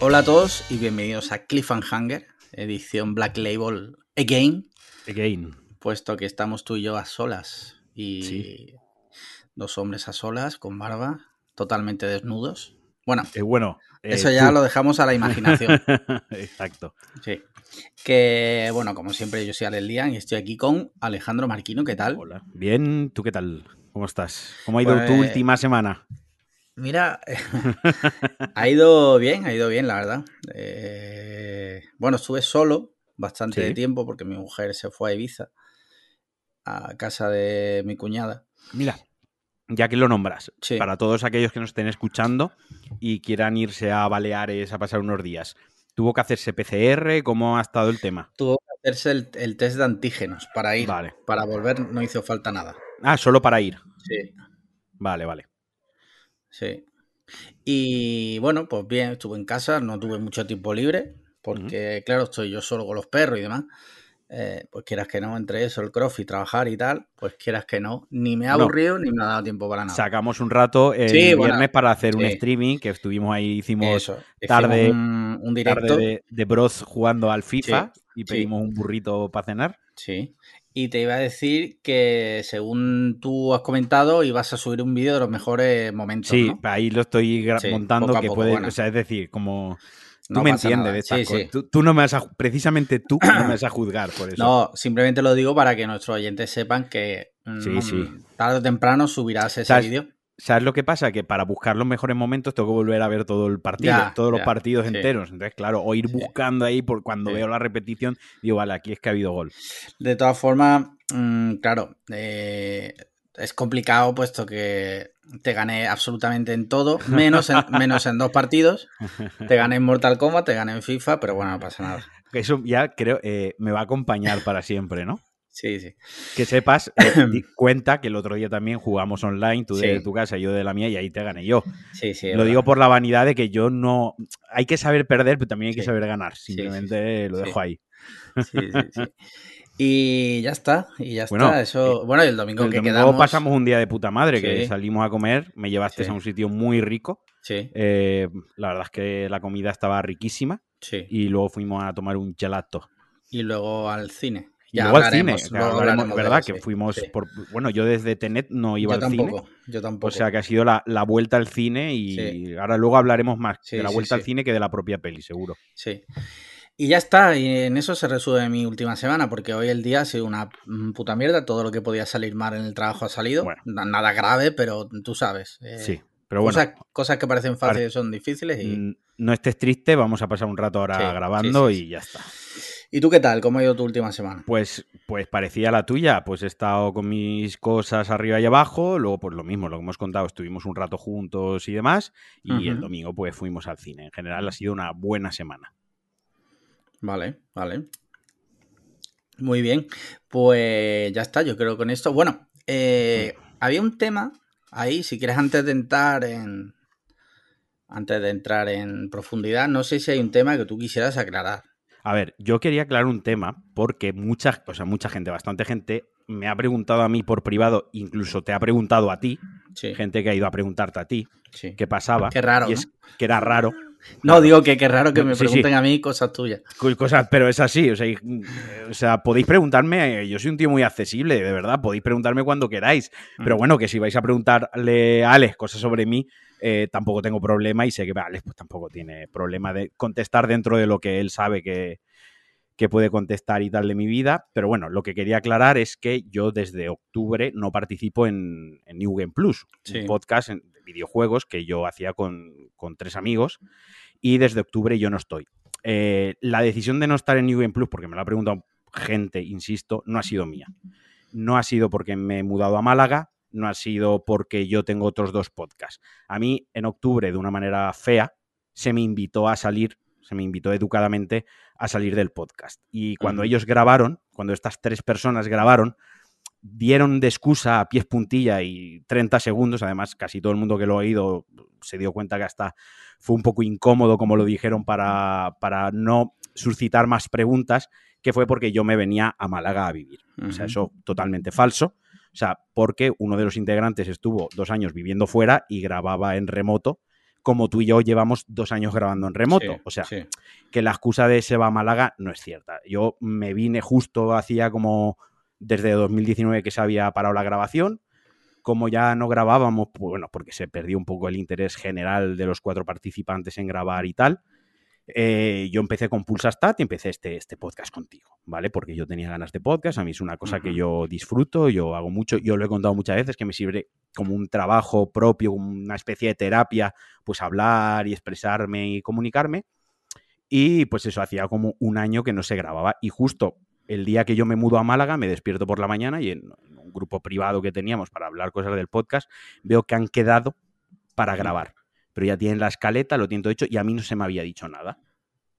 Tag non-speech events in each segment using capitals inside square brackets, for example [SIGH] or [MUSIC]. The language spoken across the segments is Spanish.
Hola a todos y bienvenidos a Cliffhanger, edición Black Label Again. Again. Puesto que estamos tú y yo a solas y Sí. dos hombres a solas con barba, totalmente desnudos. Bueno, Eh, bueno. eh, eso ya tú. lo dejamos a la imaginación. [LAUGHS] Exacto. Sí. Que, bueno, como siempre, yo soy Alex Lian y estoy aquí con Alejandro Marquino. ¿Qué tal? Hola. Bien, ¿tú qué tal? ¿Cómo estás? ¿Cómo ha ido tu Pues- última semana? Mira, [LAUGHS] [LAUGHS] ha ido bien, ha ido bien, la verdad. Eh, bueno, estuve solo bastante Sí. de tiempo porque mi mujer se fue a Ibiza, a casa de mi cuñada. Mira, ya que lo nombras, Sí. para todos aquellos que nos estén escuchando y quieran irse a Baleares a pasar unos días, ¿tuvo que hacerse PCR? ¿Cómo ha estado el tema? Tuvo que hacerse el, el test de antígenos para ir. Vale. Para volver no hizo falta nada. Ah, solo para ir. Sí, Vale, vale. Sí. Y bueno, pues bien, estuve en casa, no tuve mucho tiempo libre, porque claro, estoy yo solo con los perros y demás. Eh, pues quieras que no, entre eso, el crossfit, trabajar y tal, pues quieras que no, ni me ha No. aburrido ni me ha dado tiempo para nada. Sacamos un rato el Sí, bueno, viernes para hacer un streaming que estuvimos ahí, hicimos Eso, tarde- hicimos un, un directo. tarde de, de bros jugando al FIFA y pedimos un burrito para cenar. Sí. Y te iba a decir que según tú has comentado, ibas a subir un vídeo de los mejores momentos. Sí, ¿no? ahí lo estoy Sí, montando poco que poco, puede, bueno. o sea, es decir, como tú No me entiendes nada. de estas Sí, cosas. sí. Tú, tú no me vas a, precisamente tú no me vas a juzgar por eso. No, simplemente lo digo para que nuestros oyentes sepan que mm, Sí, tarde o temprano subirás ese vídeo. ¿Sabes lo que pasa? Que para buscar los mejores momentos tengo que volver a ver todo el partido, Ya, todos los partidos sí. enteros. Entonces, claro, o ir buscando ahí por cuando Sí. veo la repetición, digo, vale, aquí es que ha habido gol. De todas formas, mm, claro, eh, es complicado puesto que te gané absolutamente en todo, menos en, [LAUGHS] menos en dos partidos. Te gané en Mortal Kombat, te gané en FIFA, pero bueno, no pasa nada. Eso ya creo eh, me va a acompañar para siempre, ¿no? Sí, sí. Que sepas, eh, [COUGHS] cuenta que el otro día también jugamos online, tú de Sí. tu casa y yo de la mía, y ahí te gané yo. Sí, sí. Lo verdad. digo por la vanidad de que yo no. Hay que saber perder, pero también hay que Sí. saber ganar. Simplemente lo dejo ahí. Sí, sí, sí. [LAUGHS] Y ya está, y ya Bueno, está. Eso, bueno, y el domingo El que domingo quedamos. pasamos un día de puta madre, que salimos a comer, me llevaste Sí. a un sitio muy rico. Sí, eh, la verdad es que la comida estaba riquísima. sí. Y luego fuimos a tomar un gelato. Y luego al cine. Y Ya luego al cine, hablaremos, ¿verdad? eso, que fuimos Sí. por. Bueno, yo desde Tenet no iba Yo al cine. yo tampoco. O sea que ha sido la, la vuelta al cine y Sí. ahora luego hablaremos más Sí, de la vuelta al cine que de la propia peli, seguro. Sí. Y ya está, y en eso se resume mi última semana, porque hoy el día ha sido una mm, puta mierda, todo lo que podía salir mal en el trabajo ha salido, Bueno. Na- nada grave, pero tú sabes. eh, Sí. Pero bueno, cosas, cosas que parecen fáciles son difíciles y... no estés triste, vamos a pasar un rato ahora Sí, grabando sí, sí, y ya está. ¿Y tú qué tal? ¿Cómo ha ido tu última semana? Pues, pues parecía la tuya, pues he estado con mis cosas arriba y abajo, luego pues lo mismo, lo que hemos contado, estuvimos un rato juntos y demás, y el domingo pues fuimos al cine. En general ha sido una buena semana. Vale, vale. Muy bien, pues ya está, yo creo con esto. Bueno, eh, había un tema ahí, si quieres antes de entrar en... Antes de entrar en profundidad, no sé si hay un tema que tú quisieras aclarar. A ver, yo quería aclarar un tema porque mucha, o sea, mucha gente, bastante gente me ha preguntado a mí por privado, incluso te ha preguntado a ti, Sí, gente que ha ido a preguntarte a ti sí. qué pasaba. Qué raro, Y es que era raro. No, digo que qué raro que me Sí, sí. pregunten a mí cosas tuyas. Cosas, pero es así, o sea, y- o sea, podéis preguntarme, eh, yo soy un tío muy accesible, de verdad, podéis preguntarme cuando queráis, pero bueno, que si vais a preguntarle a Alex cosas sobre mí, eh, tampoco tengo problema y sé que Alex pues tampoco tiene problema de contestar dentro de lo que él sabe que, que puede contestar y tal de mi vida, pero bueno, lo que quería aclarar es que yo desde octubre no participo en, en New Game Plus, Sí. un podcast en- videojuegos que yo hacía con, con tres amigos y desde octubre yo no estoy. Eh, la decisión de no estar en New Game Plus, porque me lo ha preguntado gente, insisto, no ha sido mía. No ha sido porque me he mudado a Málaga, no ha sido porque yo tengo otros dos podcasts. A mí, en octubre, de una manera fea, se me invitó a salir, se me invitó educadamente a salir del podcast. Y cuando ellos grabaron, cuando estas tres personas grabaron, dieron de excusa a pies puntilla y 30 segundos, además casi todo el mundo que lo ha oído se dio cuenta que hasta fue un poco incómodo como lo dijeron para, para no suscitar más preguntas, que fue porque yo me venía a Málaga a vivir. O sea, eso totalmente falso. O sea, porque uno de los integrantes estuvo dos años viviendo fuera y grababa en remoto como tú y yo llevamos dos años grabando en remoto. o sea, que la excusa de se va a Málaga no es cierta. Yo me vine justo hacía como desde 2019 que se había parado la grabación. Como ya no grabábamos, pues bueno, porque se perdió un poco el interés general de los cuatro participantes en grabar y tal, eh, yo empecé con Pulsastat y empecé este, este podcast contigo, ¿vale? Porque yo tenía ganas de podcast, a mí es una cosa que yo disfruto, yo hago mucho, yo lo he contado muchas veces, que me sirve como un trabajo propio, una especie de terapia, pues hablar y expresarme y comunicarme. Y pues eso, hacía como un año que no se grababa. Y justo el día que yo me mudo a Málaga, me despierto por la mañana y en, un grupo privado que teníamos para hablar cosas del podcast, veo que han quedado para grabar pero ya tienen la escaleta, lo tienen todo hecho y a mí no se me había dicho nada.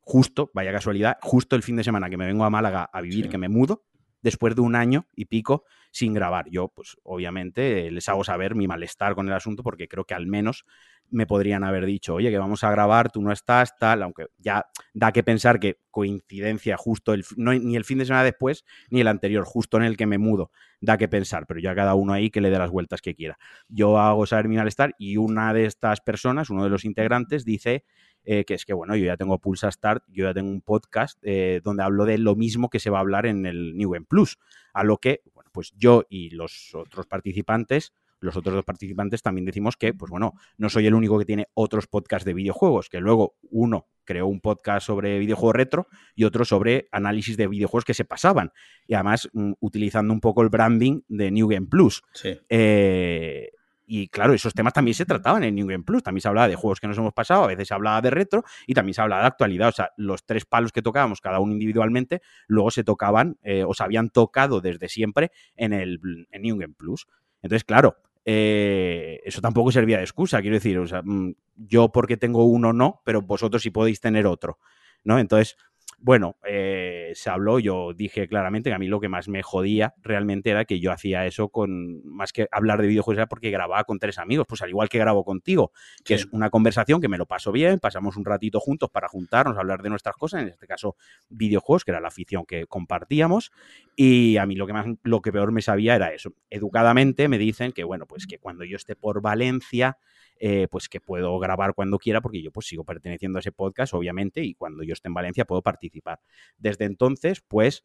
Justo, vaya casualidad, justo el fin de semana que me vengo a Málaga a vivir, que me mudo, después de un año y pico sin grabar. Yo, pues obviamente, les hago saber mi malestar con el asunto porque creo que al menos me podrían haber dicho, oye, que vamos a grabar, tú no estás, tal, aunque ya da que pensar que coincidencia justo, el, ni el fin de semana después, ni el anterior, justo en el que me mudo, da que pensar, pero ya cada uno ahí que le dé las vueltas que quiera. Yo hago saber mi malestar y una de estas personas, uno de los integrantes, dice eh, que es que, bueno, yo ya tengo Pulsa Start, yo ya tengo un podcast eh, donde hablo de lo mismo que se va a hablar en el New Game Plus, a lo que, bueno, pues yo y los otros participantes los otros dos participantes también decimos que, pues bueno, no soy el único que tiene otros podcasts de videojuegos, que luego uno creó un podcast sobre videojuegos retro y otro sobre análisis de videojuegos que se pasaban. Y además mm, utilizando un poco el branding de New Game Plus. Eh, y claro, esos temas también se trataban en New Game Plus. También se hablaba de juegos que nos hemos pasado, a veces se hablaba de retro y también se hablaba de actualidad. O sea, los tres palos que tocábamos, cada uno individualmente, luego se tocaban eh, o se habían tocado desde siempre en el en New Game Plus. Entonces, claro, eh, eso tampoco servía de excusa, quiero decir, o sea, mm, yo porque tengo uno no, pero vosotros sí podéis tener otro, ¿no? Entonces, bueno, eh, se habló, yo dije claramente que a mí lo que más me jodía realmente era que yo hacía eso con, más que hablar de videojuegos, era porque grababa con tres amigos, pues al igual que grabo contigo, que es una conversación que me lo paso bien, pasamos un ratito juntos para juntarnos, hablar de nuestras cosas, en este caso videojuegos, que era la afición que compartíamos, y a mí lo que más, lo que peor me sabía era eso. Educadamente me dicen que, bueno, pues que cuando yo esté por Valencia, eh, pues que puedo grabar cuando quiera porque yo pues sigo perteneciendo a ese podcast, obviamente, y cuando yo esté en Valencia puedo participar. Desde entonces, pues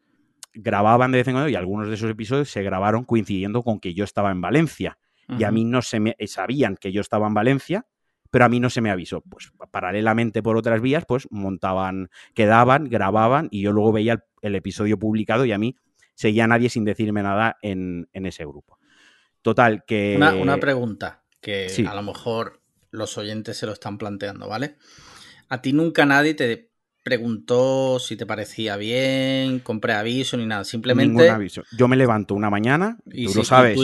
grababan de vez en cuando y algunos de esos episodios se grabaron coincidiendo con que yo estaba en Valencia. Y a mí no se me eh, sabían que yo estaba en Valencia, pero a mí no se me avisó. Pues paralelamente por otras vías, pues montaban, quedaban, grababan y yo luego veía el, episodio publicado y a mí seguía nadie sin decirme nada en, ese grupo. Total, que... Una, una pregunta que a lo mejor los oyentes se lo están planteando, ¿vale? A ti nunca nadie te preguntó si te parecía bien, con preaviso ni nada, simplemente... Ningún aviso. Yo me levanto una mañana, y tú lo sabes,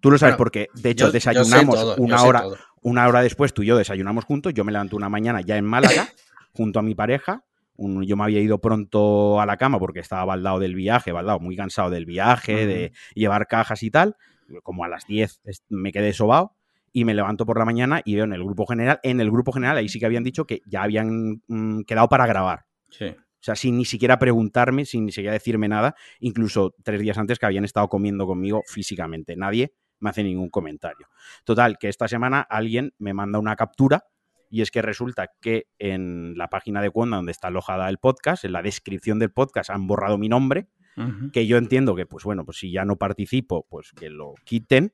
tú, lo sabes porque de hecho desayunamos una hora, una hora después tú y yo desayunamos juntos, yo me levanto una mañana ya en Málaga, [LAUGHS] junto a mi pareja, yo me había ido pronto a la cama porque estaba baldado del viaje, baldado, muy cansado del viaje, de llevar cajas y tal, como a las 10 me quedé sobado y me levanto por la mañana y veo en el grupo general, en el grupo general ahí sí que habían dicho que ya habían mm, quedado para grabar. Sí. O sea, sin ni siquiera preguntarme, sin ni siquiera decirme nada, incluso tres días antes que habían estado comiendo conmigo físicamente. Nadie me hace ningún comentario. Total, que esta semana alguien me manda una captura y es que resulta que en la página de Cuonda donde está alojada el podcast, en la descripción del podcast han borrado mi nombre, que yo entiendo que, pues bueno, pues si ya no participo, pues que lo quiten,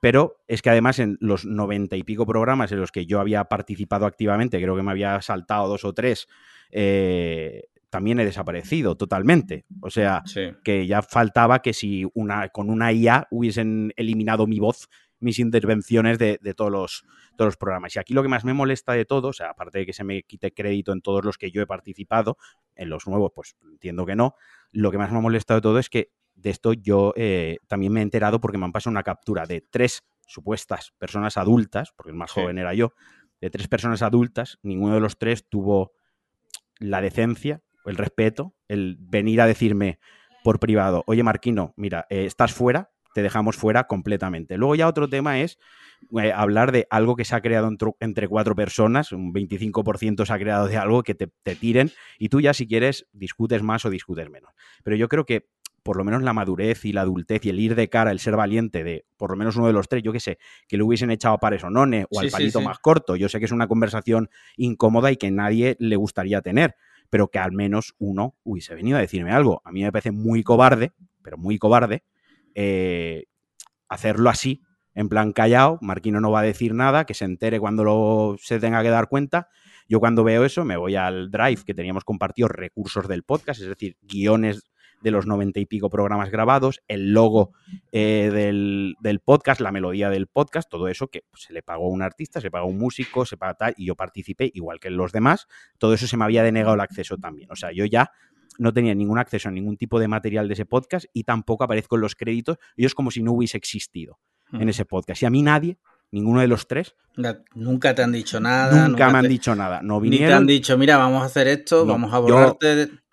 pero es que además en los noventa y pico programas en los que yo había participado activamente, creo que me había saltado dos o tres, eh, también he desaparecido totalmente. O sea, que ya faltaba que si una, con una IA hubiesen eliminado mi voz, mis intervenciones de, todos, los, todos los programas. Y aquí lo que más me molesta de todo, o sea, aparte de que se me quite crédito en todos los que yo he participado, en los nuevos, pues entiendo que no, lo que más me molesta de todo es que de esto yo eh, también me he enterado porque me han pasado una captura de tres supuestas personas adultas, porque el más joven era yo, de tres personas adultas, ninguno de los tres tuvo la decencia, el respeto, el venir a decirme por privado, oye Marquino, mira, eh, estás fuera, te dejamos fuera completamente. Luego ya otro tema es eh, hablar de algo que se ha creado entre cuatro personas, un 25% se ha creado de algo que te, te, tiren y tú ya si quieres discutes más o discutes menos. Pero yo creo que por lo menos la madurez y la adultez y el ir de cara, el ser valiente de por lo menos uno de los tres, yo qué sé, que le hubiesen echado a pares o none o al palito más corto. Yo sé que es una conversación incómoda y que nadie le gustaría tener, pero que al menos uno hubiese venido a decirme algo. A mí me parece muy cobarde, pero muy cobarde, eh, hacerlo así, en plan callado, Marquino no va a decir nada, que se entere cuando lo, se tenga que dar cuenta. Yo cuando veo eso me voy al drive que teníamos compartido recursos del podcast, es decir, guiones de los noventa y pico programas grabados, el logo eh, del, podcast, la melodía del podcast, todo eso que se le pagó a un artista, se pagó a un músico, se pagó tal, y yo participé igual que los demás, todo eso se me había denegado el acceso también. O sea, yo ya no tenía ningún acceso a ningún tipo de material de ese podcast y tampoco aparezco en los créditos, y es como si no hubiese existido en ese podcast. Y a mí nadie, ninguno de los tres. Nunca te han dicho nada. Nunca, me han dicho nada. No vinieron. Ni te han dicho, mira, vamos a hacer esto, vamos a borrarte. Yo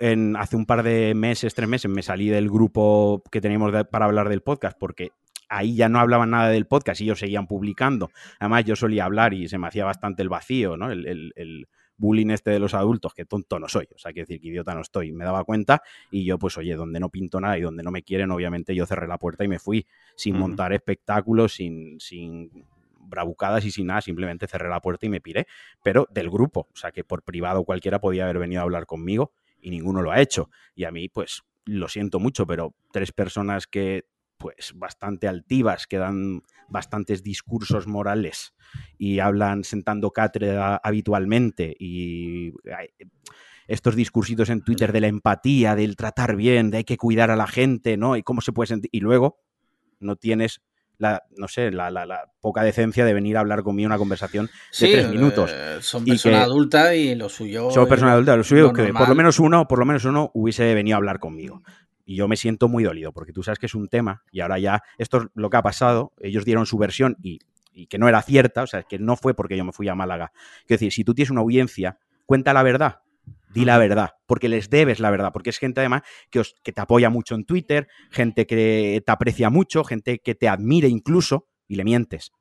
en, hace un par de meses, tres meses, me salí del grupo que teníamos para hablar del podcast porque ahí ya no hablaban nada del podcast y ellos seguían publicando. Además, yo solía hablar y se me hacía bastante el vacío, ¿no? El, el, bullying este de los adultos, que tonto no soy, o sea, quiero decir que idiota no estoy. Me daba cuenta y yo, pues, oye, donde no pinto nada y donde no me quieren, obviamente yo cerré la puerta y me fui sin montar espectáculos, sin, sin bravucadas y sin nada, simplemente cerré la puerta y me piré, pero del grupo, o sea que por privado cualquiera podía haber venido a hablar conmigo y ninguno lo ha hecho. Y a mí, pues, lo siento mucho, pero tres personas que, pues, bastante altivas, que dan bastantes discursos morales y hablan sentando cátedra habitualmente y estos discursitos en Twitter de la empatía, del tratar bien, de hay que cuidar a la gente, ¿no? Y cómo se puede sentir. Y luego no tienes la, no sé, la, la, poca decencia de venir a hablar conmigo una conversación de tres minutos. Eh, son personas adultas y lo suyo. Son personas adultas, lo suyo que por lo menos uno, por lo menos uno hubiese venido a hablar conmigo. Y yo me siento muy dolido, porque tú sabes que es un tema, y ahora ya, esto es lo que ha pasado, ellos dieron su versión y, y que no era cierta, o sea, que no fue porque yo me fui a Málaga. Quiero decir, si tú tienes una audiencia, cuenta la verdad, di la verdad, porque les debes la verdad, porque es gente además que, que te apoya mucho en Twitter, gente que te aprecia mucho, gente que te admire incluso, y le mientes.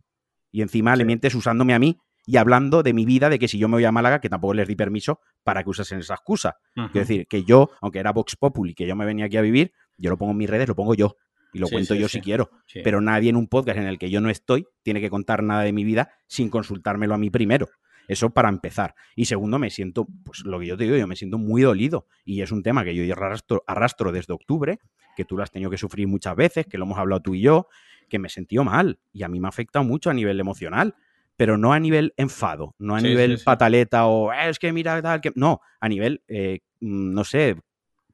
Y encima le mientes usándome a mí y hablando de mi vida, de que si yo me voy a Málaga, que tampoco les di permiso para que usasen esa excusa. Quiero decir, que yo, aunque era Vox Populi, que yo me venía aquí a vivir, yo lo pongo en mis redes, lo pongo yo. Y lo cuento yo si quiero. Pero nadie en un podcast en el que yo no estoy tiene que contar nada de mi vida sin consultármelo a mí primero. Eso para empezar. Y segundo, me siento, pues lo que yo te digo, yo me siento muy dolido. Y es un tema que yo arrastro, arrastro desde octubre, que tú lo has tenido que sufrir muchas veces, que lo hemos hablado tú y yo, que me he sentido mal. Y a mí me ha afectado mucho a nivel emocional pero no a nivel enfado, no a nivel pataleta o eh, es que mira tal, que no, a nivel, eh, mm, no sé,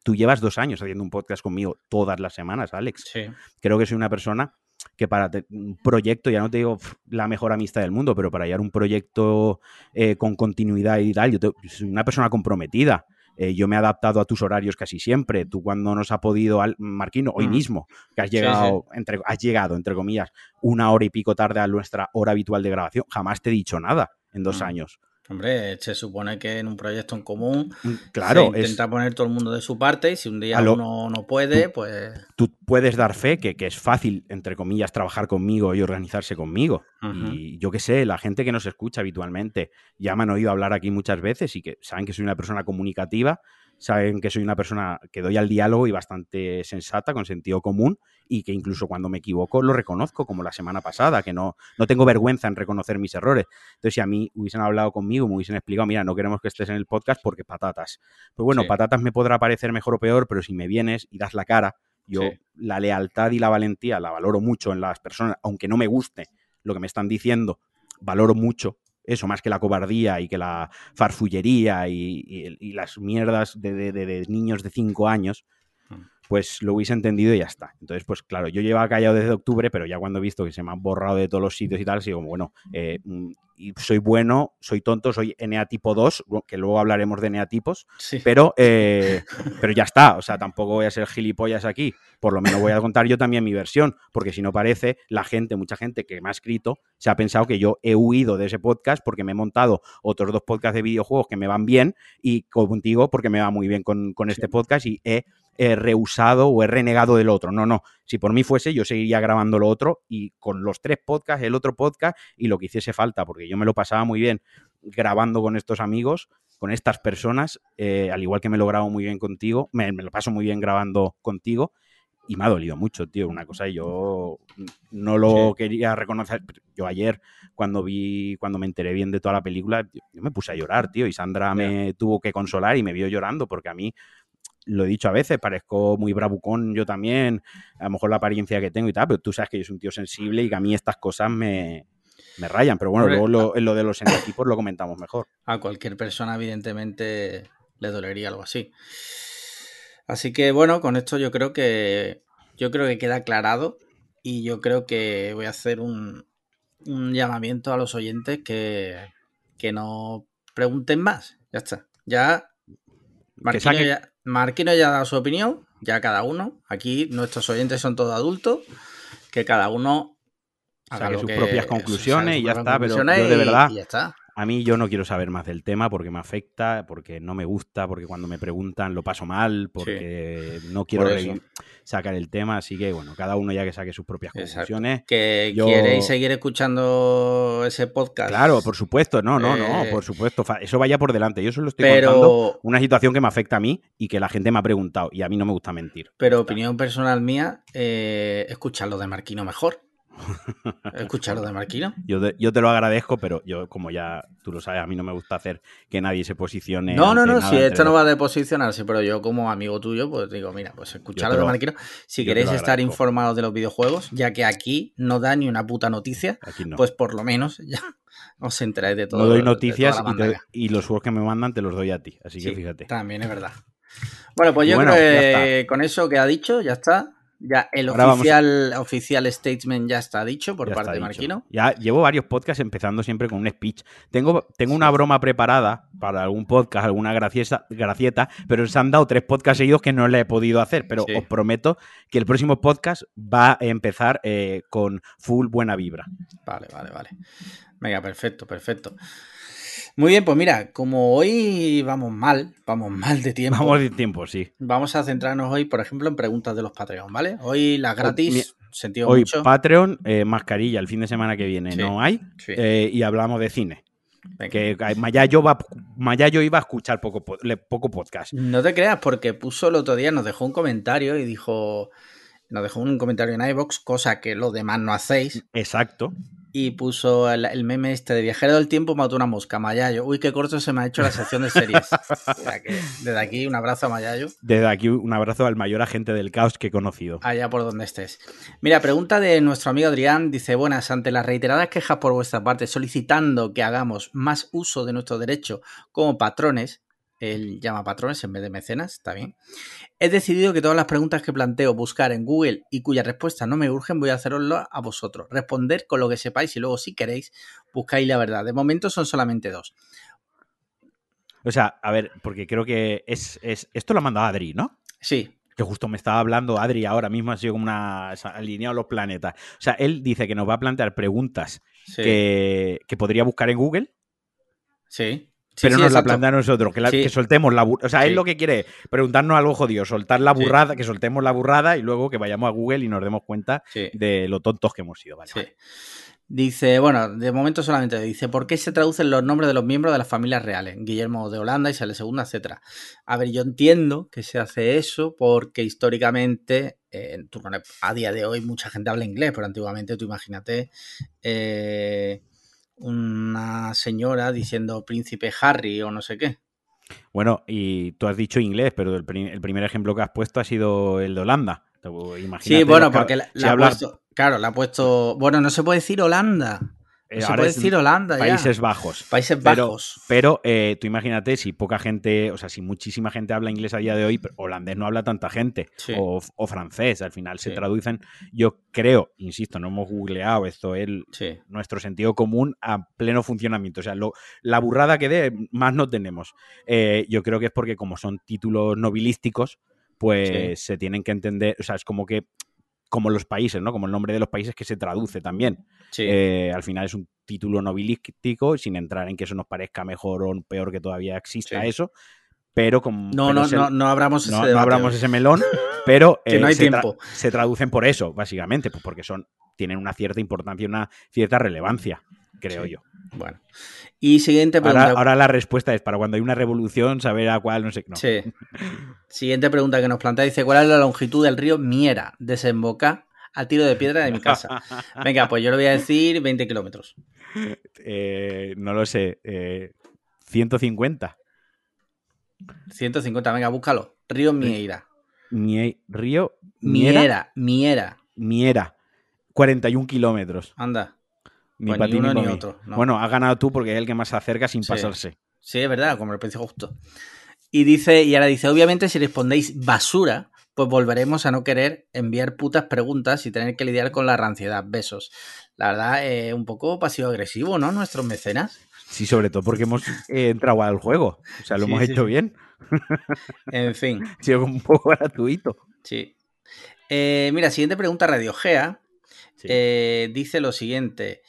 tú llevas dos años haciendo un podcast conmigo todas las semanas, Alex. Creo que soy una persona que para un proyecto, ya no te digo la mejor amistad del mundo, pero para llevar un proyecto eh, con continuidad y tal, yo, soy una persona comprometida. Eh, yo me he adaptado a tus horarios casi siempre. Tú cuando nos ha podido, Marquino, hoy mm. mismo, que has llegado, Entre, has llegado, entre comillas, una hora y pico tarde a nuestra hora habitual de grabación, jamás te he dicho nada en dos mm. años. Hombre, se supone que en un proyecto en común mm, claro, se intenta poner todo el mundo de su parte y si un día uno no puede, pues... Tú puedes dar fe que, es fácil, entre comillas, trabajar conmigo y organizarse conmigo. Y yo qué sé, la gente que nos escucha habitualmente ya me han oído hablar aquí muchas veces y que saben que soy una persona comunicativa saben que soy una persona que doy al diálogo y bastante sensata, con sentido común, y que incluso cuando me equivoco lo reconozco, como la semana pasada, que no, no tengo vergüenza en reconocer mis errores. Entonces, si a mí hubiesen hablado conmigo, me hubiesen explicado, mira, no queremos que estés en el podcast porque patatas. Pues bueno, patatas me podrá parecer mejor o peor, pero si me vienes y das la cara, yo la lealtad y la valentía la valoro mucho en las personas, aunque no me guste lo que me están diciendo, valoro mucho eso, más que la cobardía y que la farfullería y, las mierdas de, de, niños de 5 años. Pues lo hubiese entendido y ya está. Entonces, pues claro, yo llevaba callado desde octubre, pero ya cuando he visto que se me han borrado de todos los sitios y tal, sigo como, bueno, eh, mm, y soy bueno, soy tonto, soy NA tipo 2, que luego hablaremos de NA tipos, pero, eh, [LAUGHS] pero ya está, o sea, tampoco voy a ser gilipollas aquí, por lo menos voy a contar yo también mi versión, porque si no parece, la gente, mucha gente que me ha escrito, se ha pensado que yo he huido de ese podcast porque me he montado otros dos podcasts de videojuegos que me van bien y contigo porque me va muy bien con, este podcast y he he rehusado o he renegado del otro. No, no. Si por mí fuese, yo seguiría grabando lo otro y con los tres podcasts, el otro podcast y lo que hiciese falta, porque yo me lo pasaba muy bien grabando con estos amigos con estas personas, eh, al igual que me lo grabo muy bien contigo, me, me lo paso muy bien grabando contigo y me ha dolido mucho, tío. Una cosa, yo no lo quería reconocer. Yo ayer, cuando vi, cuando me enteré bien de toda la película, yo me puse a llorar, tío. Y Sandra me tuvo que consolar y me vio llorando porque a mí, lo he dicho a veces, parezco muy bravucón yo también, a lo mejor la apariencia que tengo y tal, pero tú sabes que yo soy un tío sensible y que a mí estas cosas me, me rayan. Pero bueno, luego lo, en lo de los equipos lo comentamos mejor. A cualquier persona, evidentemente, le dolería algo así. Así que bueno, con esto yo creo que yo creo que queda aclarado y yo creo que voy a hacer un, un llamamiento a los oyentes que, que no pregunten más. Ya está. Ya ya Marquino ya ha dado su opinión, ya cada uno. Aquí nuestros oyentes son todos adultos, que cada uno haga sus propias conclusiones y ya está. Pero yo de verdad, ya está. A mí yo no quiero saber más del tema porque me afecta, porque no me gusta, porque cuando me preguntan lo paso mal, porque no quiero sacar el tema. Así que bueno, cada uno ya que saque sus propias conclusiones. Que queréis seguir escuchando ese podcast. Claro, por supuesto, no, no, no, eh, por supuesto. Eso vaya por delante. Yo solo estoy contando una situación que me afecta a mí y que la gente me ha preguntado y a mí no me gusta mentir. Pero opinión personal mía, eh, escucharlo de Marquino mejor. [LAUGHS] ¿Escucharlo de Marquino? Yo te, yo te, lo agradezco, pero yo, como ya tú lo sabes, a mí no me gusta hacer que nadie se posicione. No, no, no, si esto no va de posicionarse, pero yo como amigo tuyo, pues digo, mira, pues escucharlo de Marquino. Si queréis estar informados de los videojuegos, ya que aquí no da ni una puta noticia, pues por lo menos [LAUGHS] ya os enteráis de todo. No doy noticias y, los juegos que me mandan te los doy a ti, así que fíjate. También es verdad. Bueno, pues yo creo que con eso que ha dicho, ya está. Ya el oficial, oficial statement ya está dicho por parte de Marquino. Ya llevo varios podcasts empezando siempre con un speech. Tengo, tengo una broma preparada para algún podcast, alguna gracieta, gracieta, pero se han dado tres podcasts seguidos que no le he podido hacer. Pero os prometo que el próximo podcast va a empezar eh, con full buena vibra. Vale, vale, vale. Venga, perfecto, perfecto. Muy bien, pues mira, como hoy vamos mal, vamos mal de tiempo. Vamos de tiempo, sí. Vamos a centrarnos hoy, por ejemplo, en preguntas de los Patreon, ¿vale? Hoy las gratis, sentido hoy Patreon, eh, mascarilla, el fin de semana que viene no hay, eh, y hablamos de cine. Que Mayayo, va, Mayayo iba a escuchar poco, poco podcast. No te creas, porque puso el otro día, nos dejó un comentario y dijo, nos dejó un comentario en iBox, cosa que los demás no hacéis. Exacto y puso el, meme este de viajero del tiempo mató una mosca, Mayayo. Uy, qué corto se me ha hecho la sección de series. [LAUGHS] Desde aquí, un abrazo a Mayayo. Desde aquí, un abrazo al mayor agente del caos que he conocido. Allá por donde estés. Mira, pregunta de nuestro amigo Adrián. Dice, buenas, ante las reiteradas quejas por vuestra parte solicitando que hagamos más uso de nuestro derecho como patrones, él llama patrones en vez de mecenas, está bien. He decidido que todas las preguntas que planteo buscar en Google y cuya respuesta no me urgen, voy a haceroslo a vosotros. Responder con lo que sepáis y luego, si queréis, buscáis la verdad. De momento son solamente dos. O sea, a ver, porque creo que es, esto lo ha mandado Adri, ¿no? Sí. Que justo me estaba hablando Adri ahora mismo, ha sido como una. alineado los planetas. O sea, él dice que nos va a plantear preguntas que, que podría buscar en Google. Sí pero nos la plantea a nosotros, que, soltemos la burrada. O sea, él lo que quiere preguntarnos algo jodido, soltar la burrada, que soltemos la burrada y luego que vayamos a Google y nos demos cuenta de lo tontos que hemos sido. Dice, bueno, de momento solamente dice, ¿por qué se traducen los nombres de los miembros de las familias reales? Guillermo de Holanda, Isabel II, etcétera. A ver, yo entiendo que se hace eso porque históricamente, eh, a día de hoy mucha gente habla inglés, pero antiguamente tú imagínate, eh, una señora diciendo príncipe Harry o no sé qué. Bueno, y tú has dicho inglés, pero el, primer ejemplo que has puesto ha sido el de Holanda. sí, bueno, porque la, ha puesto, claro, la ha puesto, bueno, no se puede decir Holanda. Eh, se puede decir Holanda Países Bajos. Países Bajos. Pero, eh, tú imagínate si poca gente, o sea, si muchísima gente habla inglés a día de hoy, holandés no habla tanta gente, o, francés, al final se traducen. Yo creo, insisto, no hemos googleado esto, es nuestro sentido común a pleno funcionamiento. O sea, la burrada que dé, más no tenemos. Eh, yo creo que es porque como son títulos nobilísticos, pues se tienen que entender, o sea, es como que como los países, ¿no? Como el nombre de los países que se traduce también. Eh, al final es un título nobilístico, sin entrar en que eso nos parezca mejor o peor que todavía exista eso. Pero como. No, no, no, no abramos ese, no, abramos ese melón, pero [LAUGHS] eh, no hay se, tiempo. se traducen por eso, básicamente, pues porque son, tienen una cierta importancia y una cierta relevancia, creo yo. Bueno. Y siguiente pregunta. Ahora, ahora, la respuesta es para cuando hay una revolución, saber a cuál, no sé. No. Sí. Siguiente pregunta que nos plantea. Dice, ¿cuál es la longitud del río Miera? Desemboca a tiro de piedra de mi casa. [LAUGHS] Venga, pues yo le voy a decir 20 kilómetros. Eh, no lo sé. Eh, 150. 150, venga, búscalo. Río Miera. Mie río Miera. Miera. Miera. 41 kilómetros. Anda. Ni Pues para ni ti otro, no. Bueno, ha ganado tú porque es el que más se acerca sin Sí. pasarse. Sí, es verdad, como el precio justo. Y dice, y ahora dice, obviamente si respondéis basura, pues volveremos a no querer enviar putas preguntas y tener que lidiar con la ranciedad. Besos. La verdad, eh, un poco pasivo-agresivo, ¿no? Nuestros mecenas. Sí, sobre todo porque hemos eh, entrado al juego. O sea, lo Sí, hemos sí, hecho bien. En fin, [LAUGHS] Ha sido un poco gratuito. sí. Eh, mira, siguiente pregunta, Radiogea. Sí. Eh, dice lo siguiente.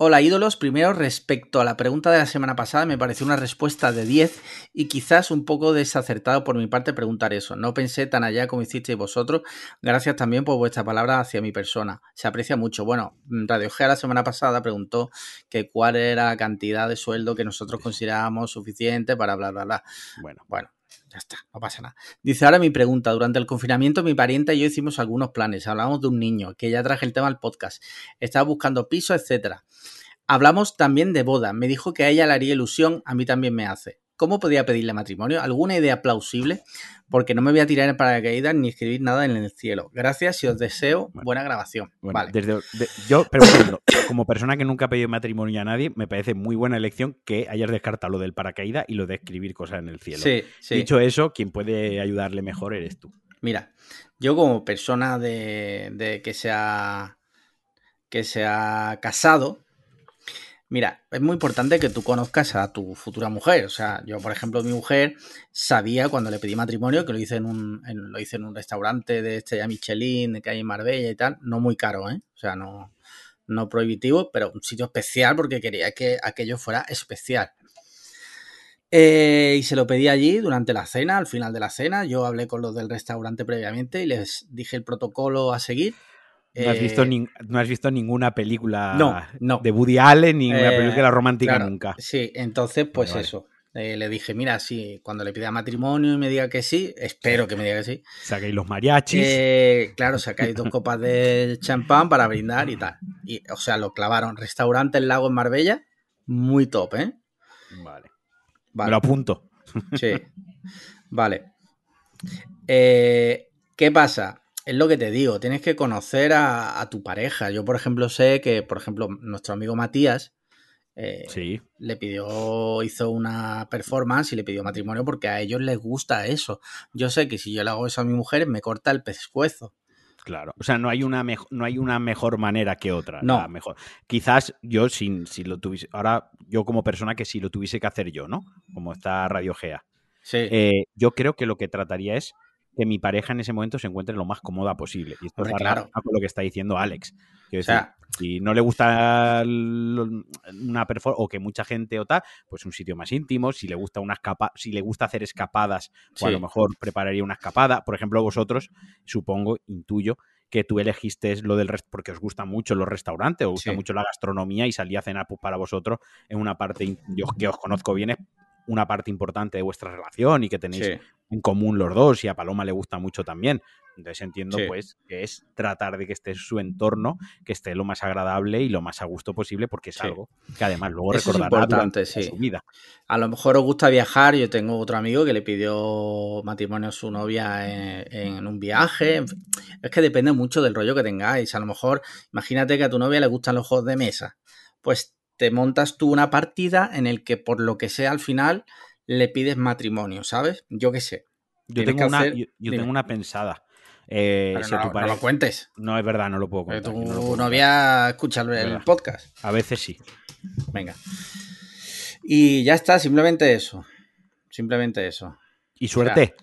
Hola ídolos, primero respecto a la pregunta de la semana pasada me pareció una respuesta de 10 y quizás un poco desacertado por mi parte preguntar eso. No pensé tan allá como hicisteis vosotros. Gracias también por vuestra palabra hacia mi persona. Se aprecia mucho. Bueno, Radio Gea la semana pasada preguntó que cuál era la cantidad de sueldo que nosotros considerábamos suficiente para bla bla bla. Bueno, Bueno, ya está, no pasa nada. Dice ahora mi pregunta. Durante el confinamiento, mi pariente y yo hicimos algunos planes. Hablamos de un niño, que ya traje el tema al podcast. Estaba buscando piso, etcétera. Hablamos también de boda. Me dijo que a ella le haría ilusión, a mí también me hace. ¿Cómo podía pedirle matrimonio? ¿Alguna idea plausible? Porque no me voy a tirar en paracaídas ni escribir nada en el cielo. Gracias y os deseo Bueno. buena grabación. bueno, vale. desde, de- yo, pero segundo, como persona que nunca ha pedido matrimonio a nadie, me parece muy buena elección que hayas descartado lo del paracaídas y lo de escribir cosas en el cielo. Sí, sí. Dicho eso, quien puede ayudarle mejor eres tú. Mira, yo como persona de, de que se ha que se ha casado, mira, es muy importante que tú conozcas a tu futura mujer. O sea, yo, por ejemplo, mi mujer sabía cuando le pedí matrimonio que lo hice en un, lo hice en un restaurante de estrella Michelin que hay en Marbella y tal, no muy caro, ¿eh? O sea, no, no prohibitivo, pero un sitio especial porque quería que aquello fuera especial. Eh, y se lo pedí allí durante la cena, al final de la cena. Yo hablé con los del restaurante previamente y les dije el protocolo a seguir. No has, Eh, visto nin- no has visto ninguna película No, no. de Woody Allen, ni ninguna Eh, película romántica claro, nunca. Sí, entonces, pues Vale, vale. eso. Eh, le dije, mira, sí, cuando le pida matrimonio y me diga que sí, espero que me diga que sí. Saquéis los mariachis. Eh, claro, sacáis dos copas de champán para brindar y tal. Y, o sea, lo clavaron. Restaurante El Lago en Marbella, muy top, ¿eh? vale. Me Vale. lo apunto. Sí. Vale. Eh, ¿Qué pasa? Es lo que te digo, tienes que conocer a, a tu pareja. Yo, por ejemplo, sé que, por ejemplo, nuestro amigo Matías eh, Sí. le pidió, hizo una performance y le pidió matrimonio porque a ellos les gusta eso. Yo sé que si yo le hago eso a mi mujer, me corta el pescuezo. Claro, o sea, no hay una, no hay una mejor manera que otra. No. la mejor. Quizás yo, sin, si lo tuviese, ahora yo como persona que si lo tuviese que hacer yo, ¿no? Como está Radio Gea. Sí, Eh, yo creo que lo que trataría es que mi pareja en ese momento se encuentre lo más cómoda posible. Y esto Hombre, va claro. con lo que está diciendo Alex. Quiero O sea- decir, si no le gusta una performance o que mucha gente o tal, pues un sitio más íntimo. Si le gusta una escapa, si le gusta hacer escapadas, o a lo mejor prepararía una escapada. Por ejemplo, vosotros, supongo, intuyo que tú elegiste lo del rest porque os gustan mucho los restaurantes, os gusta Sí. mucho la gastronomía y salí a cenar pues, para vosotros en una parte, yo que os conozco bien, es una parte importante de vuestra relación y que tenéis sí. en común los dos y a Paloma le gusta mucho también. Entonces entiendo Sí. pues que es tratar de que esté su entorno, que esté lo más agradable y lo más a gusto posible porque es Sí. algo que además luego Eso es recordará durante su vida. A lo mejor os gusta viajar. Yo tengo otro amigo que le pidió matrimonio a su novia en, en un viaje. Es que depende mucho del rollo que tengáis. A lo mejor, imagínate que a tu novia le gustan los juegos de mesa. Pues te montas tú una partida en el que por lo que sea al final le pides matrimonio, ¿sabes? Yo qué sé. Yo tengo que una, hacer- yo, yo dime. tengo una pensada. Eh, Pero si no, no lo cuentes. no es verdad, no lo puedo Porque contar. no puedo contar. novia escucha el Verdad. podcast. A veces sí. Venga. Y ya está, simplemente eso. Simplemente eso. Y suerte.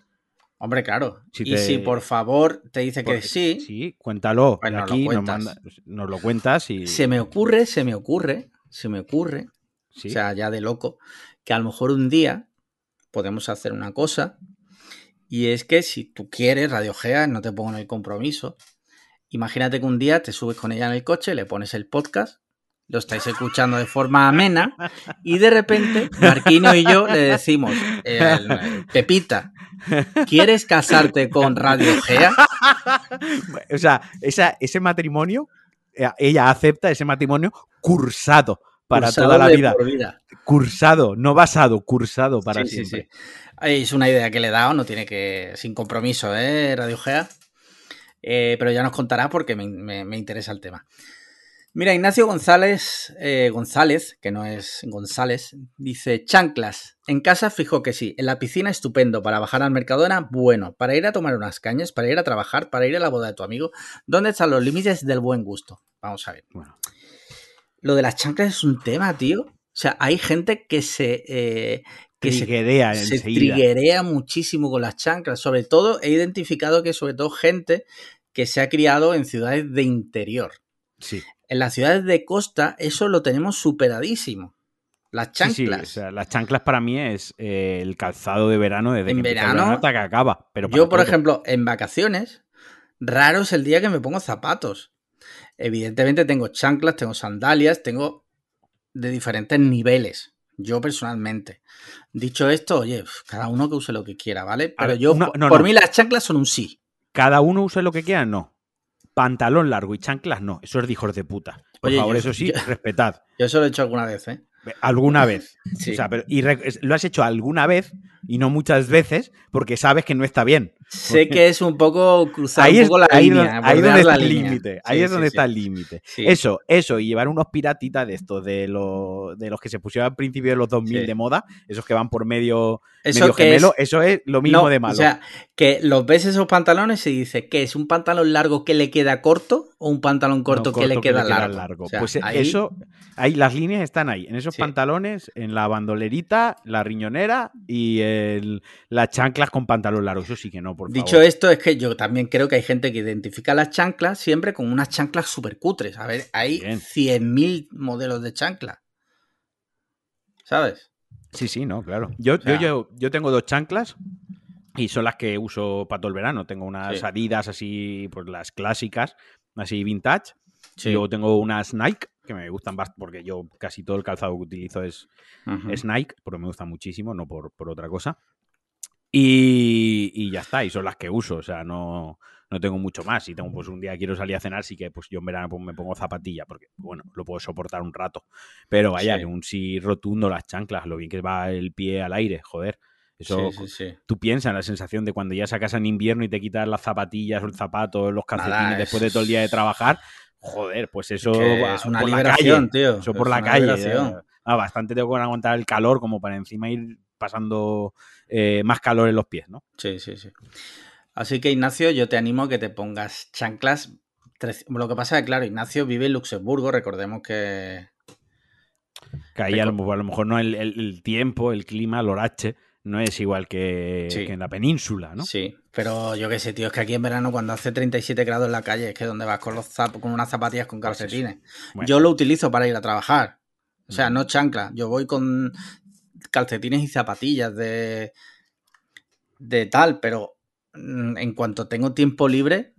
Hombre, claro. Si y te- si por favor te dice que sí, Sí, cuéntalo. Pues nos lo aquí nos, manda- nos lo cuentas y. se me ocurre, se me ocurre, se me ocurre, sí. o sea, ya de loco, que a lo mejor un día podemos hacer una cosa y es que si tú quieres, Radio Gea, no te pongo en el compromiso. Imagínate que un día te subes con ella en el coche, le pones el podcast lo estáis escuchando de forma amena y de repente Marquino y yo le decimos, Pepita, ¿quieres casarte con Radio Gea? [LAUGHS] o sea, ese matrimonio, ella acepta ese matrimonio cursado para toda la vida. Cursado, no basado, cursado para siempre. Es una idea que le he dado, no tiene que. sin compromiso, ¿eh? Radio Gea. Eh, pero ya nos contará porque me, interesa el tema. Mira, Ignacio González, eh, González, que no es González, dice, chanclas. En casa fijo que sí. En la piscina estupendo. Para bajar al Mercadona, bueno. Para ir a tomar unas cañas, para ir a trabajar, para ir a la boda de tu amigo. ¿Dónde están los límites del buen gusto? Vamos a ver. Bueno. Lo de las chanclas es un tema, tío. O sea, hay gente que se... Eh, que triguerea se, se triguerea muchísimo con las chanclas. Sobre todo, he identificado que sobre todo gente que se ha criado en ciudades de interior. Sí. En las ciudades de costa, eso lo tenemos superadísimo. Las chanclas. Sí, o sea, las chanclas para mí es eh, el calzado de verano desde en que verano, hasta que acaba. Pero yo, por ejemplo, en vacaciones, raro es el día que me pongo zapatos. Evidentemente tengo chanclas, tengo sandalias, tengo de diferentes niveles. Yo personalmente. Dicho esto, oye, cada uno que use lo que quiera, ¿vale? Pero yo, por mí las chanclas son un sí. Cada uno use lo que quiera, no. Pantalón largo y chanclas, no. Eso es de hijos de puta. Por favor, eso sí, respetad. [LAUGHS] Yo eso lo he hecho alguna vez, ¿eh? Alguna [LAUGHS] vez. Sí. O sea, pero, y lo has hecho alguna vez y no muchas veces porque sabes que no está bien. Sé que es un poco cruzar un poco la ahí línea. ahí donde está el límite. Ahí es donde está el límite. Eso, eso, y llevar unos piratitas de estos, de, de los que se pusieron al principio de los 2000 de moda, esos que van por medio, eso gemelo, eso es lo mismo de malo. O sea, que los ves esos pantalones y dices, ¿qué es un pantalón largo que le queda corto o un pantalón corto, que, le queda, largo? pues eso, ahí las líneas están ahí, en esos pantalones, en la bandolerita, la riñonera y las chanclas con pantalón largo. Eso sí que no, por Dicho esto, es que yo también creo que hay gente que identifica las chanclas siempre con unas chanclas súper cutres. A ver, hay 100.000 modelos de chanclas. ¿Sabes? Sí, sí, no, claro. Yo, yo, yo, tengo dos chanclas y son las que uso para todo el verano. Tengo unas Adidas así, pues las clásicas, así vintage. Y luego tengo unas Nike que me gustan bastante porque yo casi todo el calzado que utilizo es, Nike, pero me gusta muchísimo, no por, otra cosa. Y, ya está, y son las que uso, o sea, no, no tengo mucho más. Si tengo pues un día quiero salir a cenar, sí que pues yo en verano pues, me pongo zapatilla, porque bueno, lo puedo soportar un rato. Pero vaya, un sí rotundo las chanclas, lo bien que va el pie al aire, joder. Eso, tú piensas en la sensación de cuando ya sacas en invierno y te quitas las zapatillas o el zapato, los calcetines después de todo el día de trabajar, Joder, pues eso es una liberación, tío. Eso por la calle. Ah, bastante tengo que aguantar el calor como para encima ir pasando eh, más calor en los pies, ¿no? Sí, sí, sí. Así que, Ignacio, yo te animo a que te pongas chanclas. Lo que pasa es que, claro, Ignacio vive en Luxemburgo, recordemos que. Que ahí a lo, mejor no el, el, tiempo, el clima, el horache, no es igual que, en la península, ¿no? Sí, pero yo qué sé, tío, es que aquí en verano cuando hace 37 grados en la calle, es que donde vas con los con unas zapatillas con pues calcetines. Yo lo utilizo para ir a trabajar. O sea, no chancla. Yo voy con calcetines y zapatillas de de tal, pero mm, en cuanto tengo tiempo libre,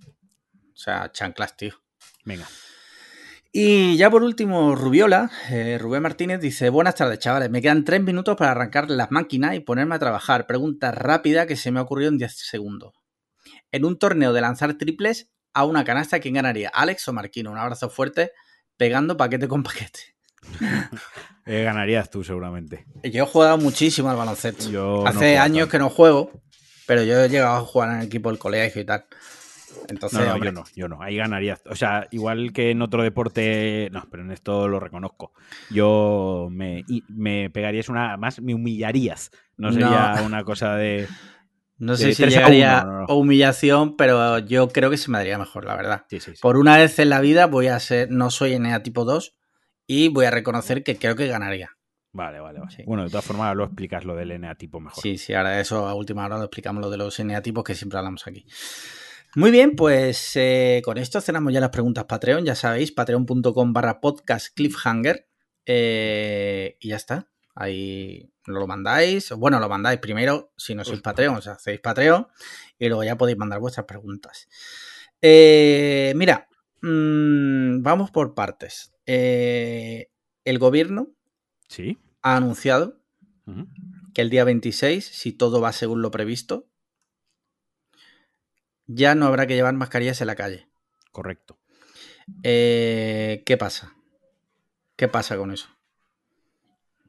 o sea, chanclas, tío. Venga. Y ya por último, Rubiola, eh, Rubén Martínez dice, buenas tardes chavales, me quedan tres minutos para arrancar las máquinas y ponerme a trabajar. Pregunta rápida que se me ha ocurrido en 10 segundos. En un torneo de lanzar triples a una canasta, ¿quién ganaría? ¿Alex o Marquino? Un abrazo fuerte, pegando paquete con paquete. [LAUGHS] Eh, ganarías tú seguramente. Yo he jugado muchísimo al baloncesto. Hace años que no juego, pero yo he llegado a jugar en el equipo del colegio y tal. Entonces, no, yo no, yo no. Ahí ganaría. O sea, igual que en otro deporte, no, pero en esto lo reconozco. Yo me, me pegarías una más, me humillarías. No sería una cosa de. [LAUGHS] No sé si llegaría a humillación, pero yo creo que se me daría mejor, la verdad. Por una vez en la vida voy a ser, no soy ENEA tipo 2 y voy a reconocer que creo que ganaría. Vale, vale, vale. Bueno, de todas formas lo explicas lo del eneatipo mejor. Sí, sí, ahora eso a última hora lo explicamos lo de los eneatipos que siempre hablamos aquí. Muy bien, pues eh, con esto cenamos ya las preguntas Patreon, ya sabéis, patreon.com barra podcast cliffhanger. Eh, y ya está. Ahí lo mandáis. Bueno, lo mandáis primero si no sois Patreon, o sea, hacéis Patreon y luego ya podéis mandar vuestras preguntas. Eh, mira, mm, vamos por partes. Eh, el gobierno Sí. ha anunciado que el día 26, si todo va según lo previsto, ya no habrá que llevar mascarillas en la calle. Correcto. Eh, ¿Qué pasa? ¿Qué pasa con eso?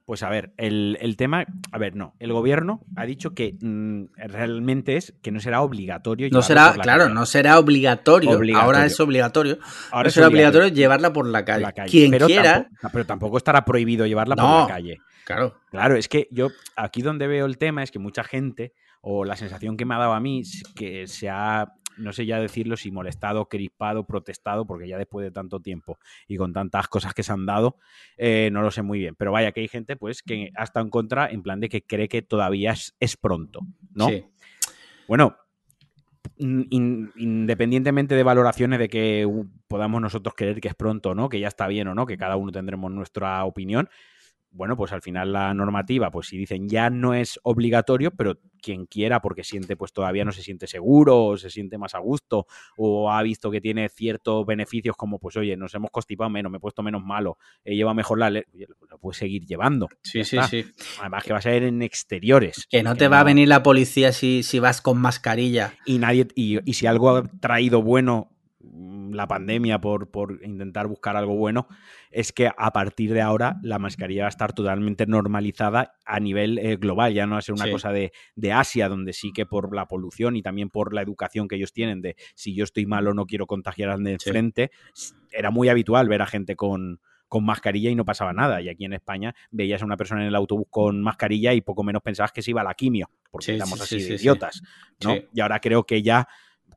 Pues a ver, el, el tema. A ver, no. El gobierno ha dicho que mm, realmente es que no será obligatorio. No será, por la claro, calle. no será obligatorio. Obligatorio. Ahora es obligatorio. Ahora no es será obligatorio. llevarla por la por calle. la calle. Quien pero quiera, Tampoco, pero tampoco estará prohibido llevarla por la calle. claro. Claro, es que yo aquí donde veo el tema es que mucha gente, o la sensación que me ha dado a mí, que se ha, no sé ya decirlo, si molestado, crispado, protestado, porque ya después de tanto tiempo y con tantas cosas que se han dado, eh, no lo sé muy bien. Pero vaya, que hay gente pues que ha estado en contra en plan de que cree que todavía es, es pronto, ¿no? Sí. Bueno, in- independientemente de valoraciones de que podamos nosotros creer que es pronto o no, que ya está bien o no, que cada uno tendremos nuestra opinión, bueno, pues al final la normativa, pues si dicen ya no es obligatorio, pero quien quiera porque siente, pues todavía no se siente seguro, o se siente más a gusto, o ha visto que tiene ciertos beneficios como, pues oye, nos hemos constipado menos, me he puesto menos malo, eh, lleva mejor la... le- oye, lo puedes seguir llevando. Sí, sí, está. sí. Además que va a ser en exteriores. Que no te va a venir la policía si, si vas con mascarilla. y nadie y, y si algo ha traído bueno la pandemia por, por intentar buscar algo bueno es que a partir de ahora la mascarilla va a estar totalmente normalizada a nivel eh, global, ya no va a ser una Sí. cosa de, de Asia, donde sí que por la polución y también por la educación que ellos tienen de si yo estoy malo no quiero contagiar al de Sí. frente, era muy habitual ver a gente con, con mascarilla y no pasaba nada. Y aquí en España veías a una persona en el autobús con mascarilla y poco menos pensabas que se iba a la quimio, porque Sí, sí, así sí, de idiotas. ¿no? Y ahora creo que ya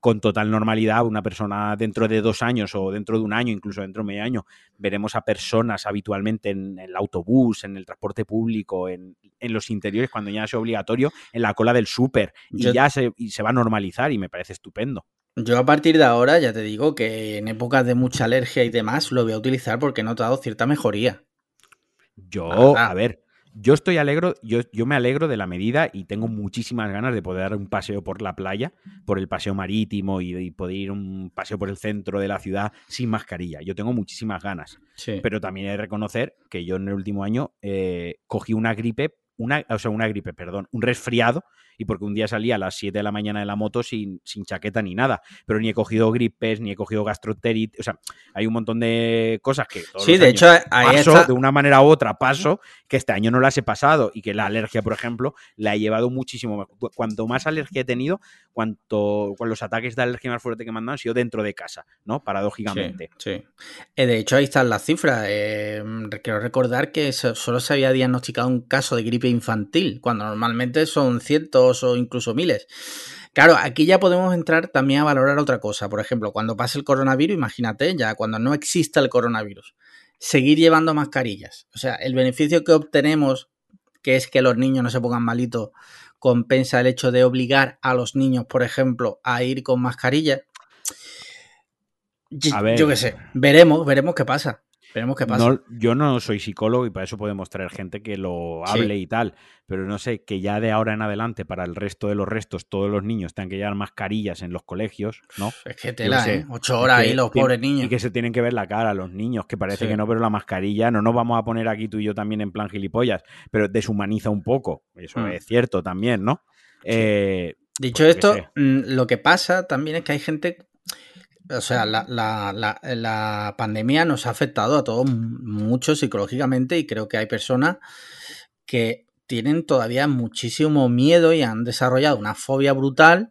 con total normalidad, una persona dentro de dos años o dentro de un año, incluso dentro de medio año, veremos a personas habitualmente en el autobús, en el transporte público, en, en los interiores, cuando ya sea obligatorio, en la cola del súper. Y Yo- ya se, y se va a normalizar y me parece estupendo. Yo a partir de ahora ya te digo que en épocas de mucha alergia y demás lo voy a utilizar porque he notado cierta mejoría. Yo, a ver, yo estoy alegro, yo, yo me alegro de la medida y tengo muchísimas ganas de poder dar un paseo por la playa, por el paseo marítimo y, y poder ir un paseo por el centro de la ciudad sin mascarilla. Yo tengo muchísimas ganas. Sí. Pero también he de reconocer que yo en el último año eh, cogí una gripe, una, o sea, una gripe, perdón, un resfriado, y porque un día salí a las 7 de la mañana de la moto sin, sin chaqueta ni nada, pero ni he cogido gripes, ni he cogido gastroenteritis, o sea, hay un montón de cosas que todos Sí, los de años hecho, ahí paso está. de una manera u otra paso que este año no las he pasado y que la alergia, por ejemplo, la he llevado muchísimo Cuanto más alergia he tenido, cuanto con los ataques de alergia más fuerte que me han dado han sido dentro de casa, ¿no? Paradójicamente. Sí, sí. Eh, de hecho, ahí están las cifras. Eh, quiero recordar que so- solo se había diagnosticado un caso de gripe infantil, cuando normalmente son cientos o incluso miles. Claro, aquí ya podemos entrar también a valorar otra cosa. Por ejemplo, cuando pase el coronavirus, imagínate, ya cuando no exista el coronavirus, seguir llevando mascarillas. O sea, el beneficio que obtenemos, que es que los niños no se pongan malitos, compensa el hecho de obligar a los niños, por ejemplo, a ir con mascarilla. Yo, yo qué sé, veremos, veremos qué pasa. Veremos qué pasa. No, yo no soy psicólogo y para eso podemos traer gente que lo Sí. hable y tal, pero no sé, que ya de ahora en adelante, para el resto de los restos, todos los niños tengan que llevar mascarillas en los colegios, ¿no? Es que tela, sé. ¿eh? Ocho horas ahí que los pobres niños. Y que se tienen que ver la cara los niños, que parece Sí. que no, pero la mascarilla, no nos vamos a poner aquí tú y yo también en plan gilipollas, pero deshumaniza un poco, eso Mm. es cierto también, ¿no? Eh, Dicho pues esto, mm, lo que pasa también es que hay gente. O sea, la, la- la- la pandemia nos ha afectado a todos mucho psicológicamente y creo que hay personas que tienen todavía muchísimo miedo y han desarrollado una fobia brutal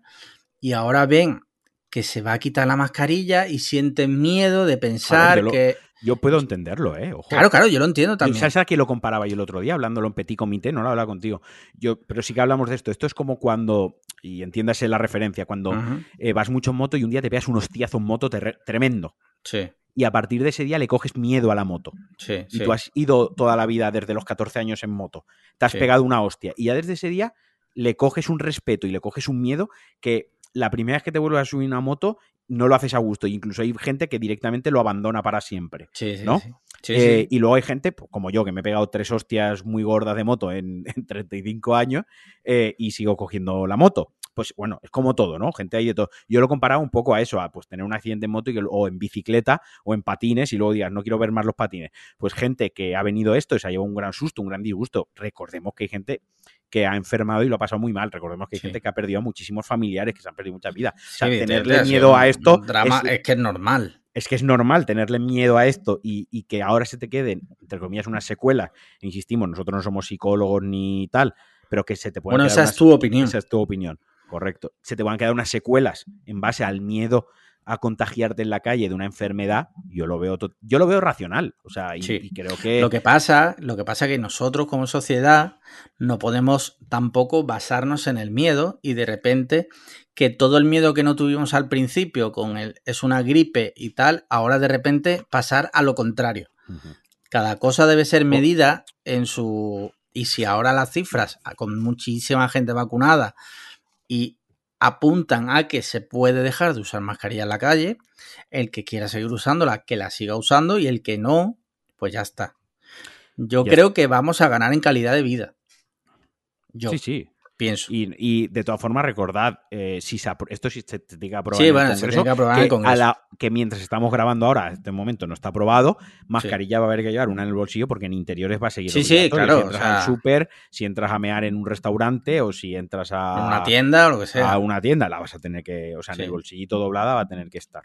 y ahora ven que se va a quitar la mascarilla y sienten miedo de pensar yo lo- que... yo puedo entenderlo, ¿eh? Ojo. Claro, claro, yo lo entiendo también. ¿Sabes a qué lo comparaba yo el otro día? Hablándolo en Petit Comité, no lo hablaba contigo. Yo, pero sí que hablamos de esto. Esto es como cuando, y entiéndase la referencia, cuando eh, vas mucho en moto y un día te pegas un hostiazo en moto tremendo. Sí, Y a partir de ese día le coges miedo a la moto. sí, Y sí. tú has ido toda la vida desde los 14 años en moto. Te has Sí. pegado una hostia. Y ya desde ese día le coges un respeto y le coges un miedo que la primera vez que te vuelves a subir una moto no lo haces a gusto. E incluso hay gente que directamente lo abandona para siempre. Sí, sí, ¿no? sí. Sí, Eh, sí. Y luego hay gente, pues, como yo, que me he pegado tres hostias muy gordas de moto en, [LAUGHS] en 35 años eh, y sigo cogiendo la moto. pues bueno, es como todo, ¿no? Gente ahí de todo. Yo lo comparaba un poco a eso, a pues tener un accidente en moto y que, o en bicicleta o en patines y luego digas, no quiero ver más los patines. Pues gente que ha venido esto y se ha llevado un gran susto, un gran disgusto. Recordemos que hay gente que ha enfermado y lo ha pasado muy mal. Recordemos que hay gente que ha perdido a muchísimos familiares, que se han perdido mucha vida. O sea, tenerle miedo a esto. Drama es, que es normal. Es que es normal tenerle miedo a esto y, y, que ahora se te queden, entre comillas, unas secuelas. Insistimos, nosotros no somos psicólogos ni tal, pero que se te puede. Bueno, esa es tu opinión. Esa es tu opinión, correcto. Se te van a quedar unas secuelas en base al miedo a contagiarte en la calle de una enfermedad, yo lo veo yo lo veo racional, o sea, y, y, creo que lo que pasa, lo que pasa es que nosotros como sociedad no podemos tampoco basarnos en el miedo y de repente que todo el miedo que no tuvimos al principio con el es una gripe y tal, ahora de repente pasar a lo contrario. Uh -huh. Cada cosa debe ser medida en su y si ahora las cifras con muchísima gente vacunada y apuntan a que se puede dejar de usar mascarilla en la calle, el que quiera seguir usándola, que la siga usando y el que no, pues ya está. Yo ya. creo que vamos a ganar en calidad de vida. Yo. Sí, sí pienso. Y, y, de todas formas, recordad, eh, si se, esto sí se tiene que aprobar sí, en bueno, el Congreso, que aprobar en el Congreso. A la, que mientras estamos grabando ahora, en este momento no está aprobado, mascarilla sí. va a haber que llevar una en el bolsillo porque en interiores va a seguir Sí, sí, claro. Si entras o sea... al súper, si entras a mear en un restaurante o si entras a... En una tienda o lo que sea. A una tienda la vas a tener que... O sea, en el bolsillito doblada va a tener que estar.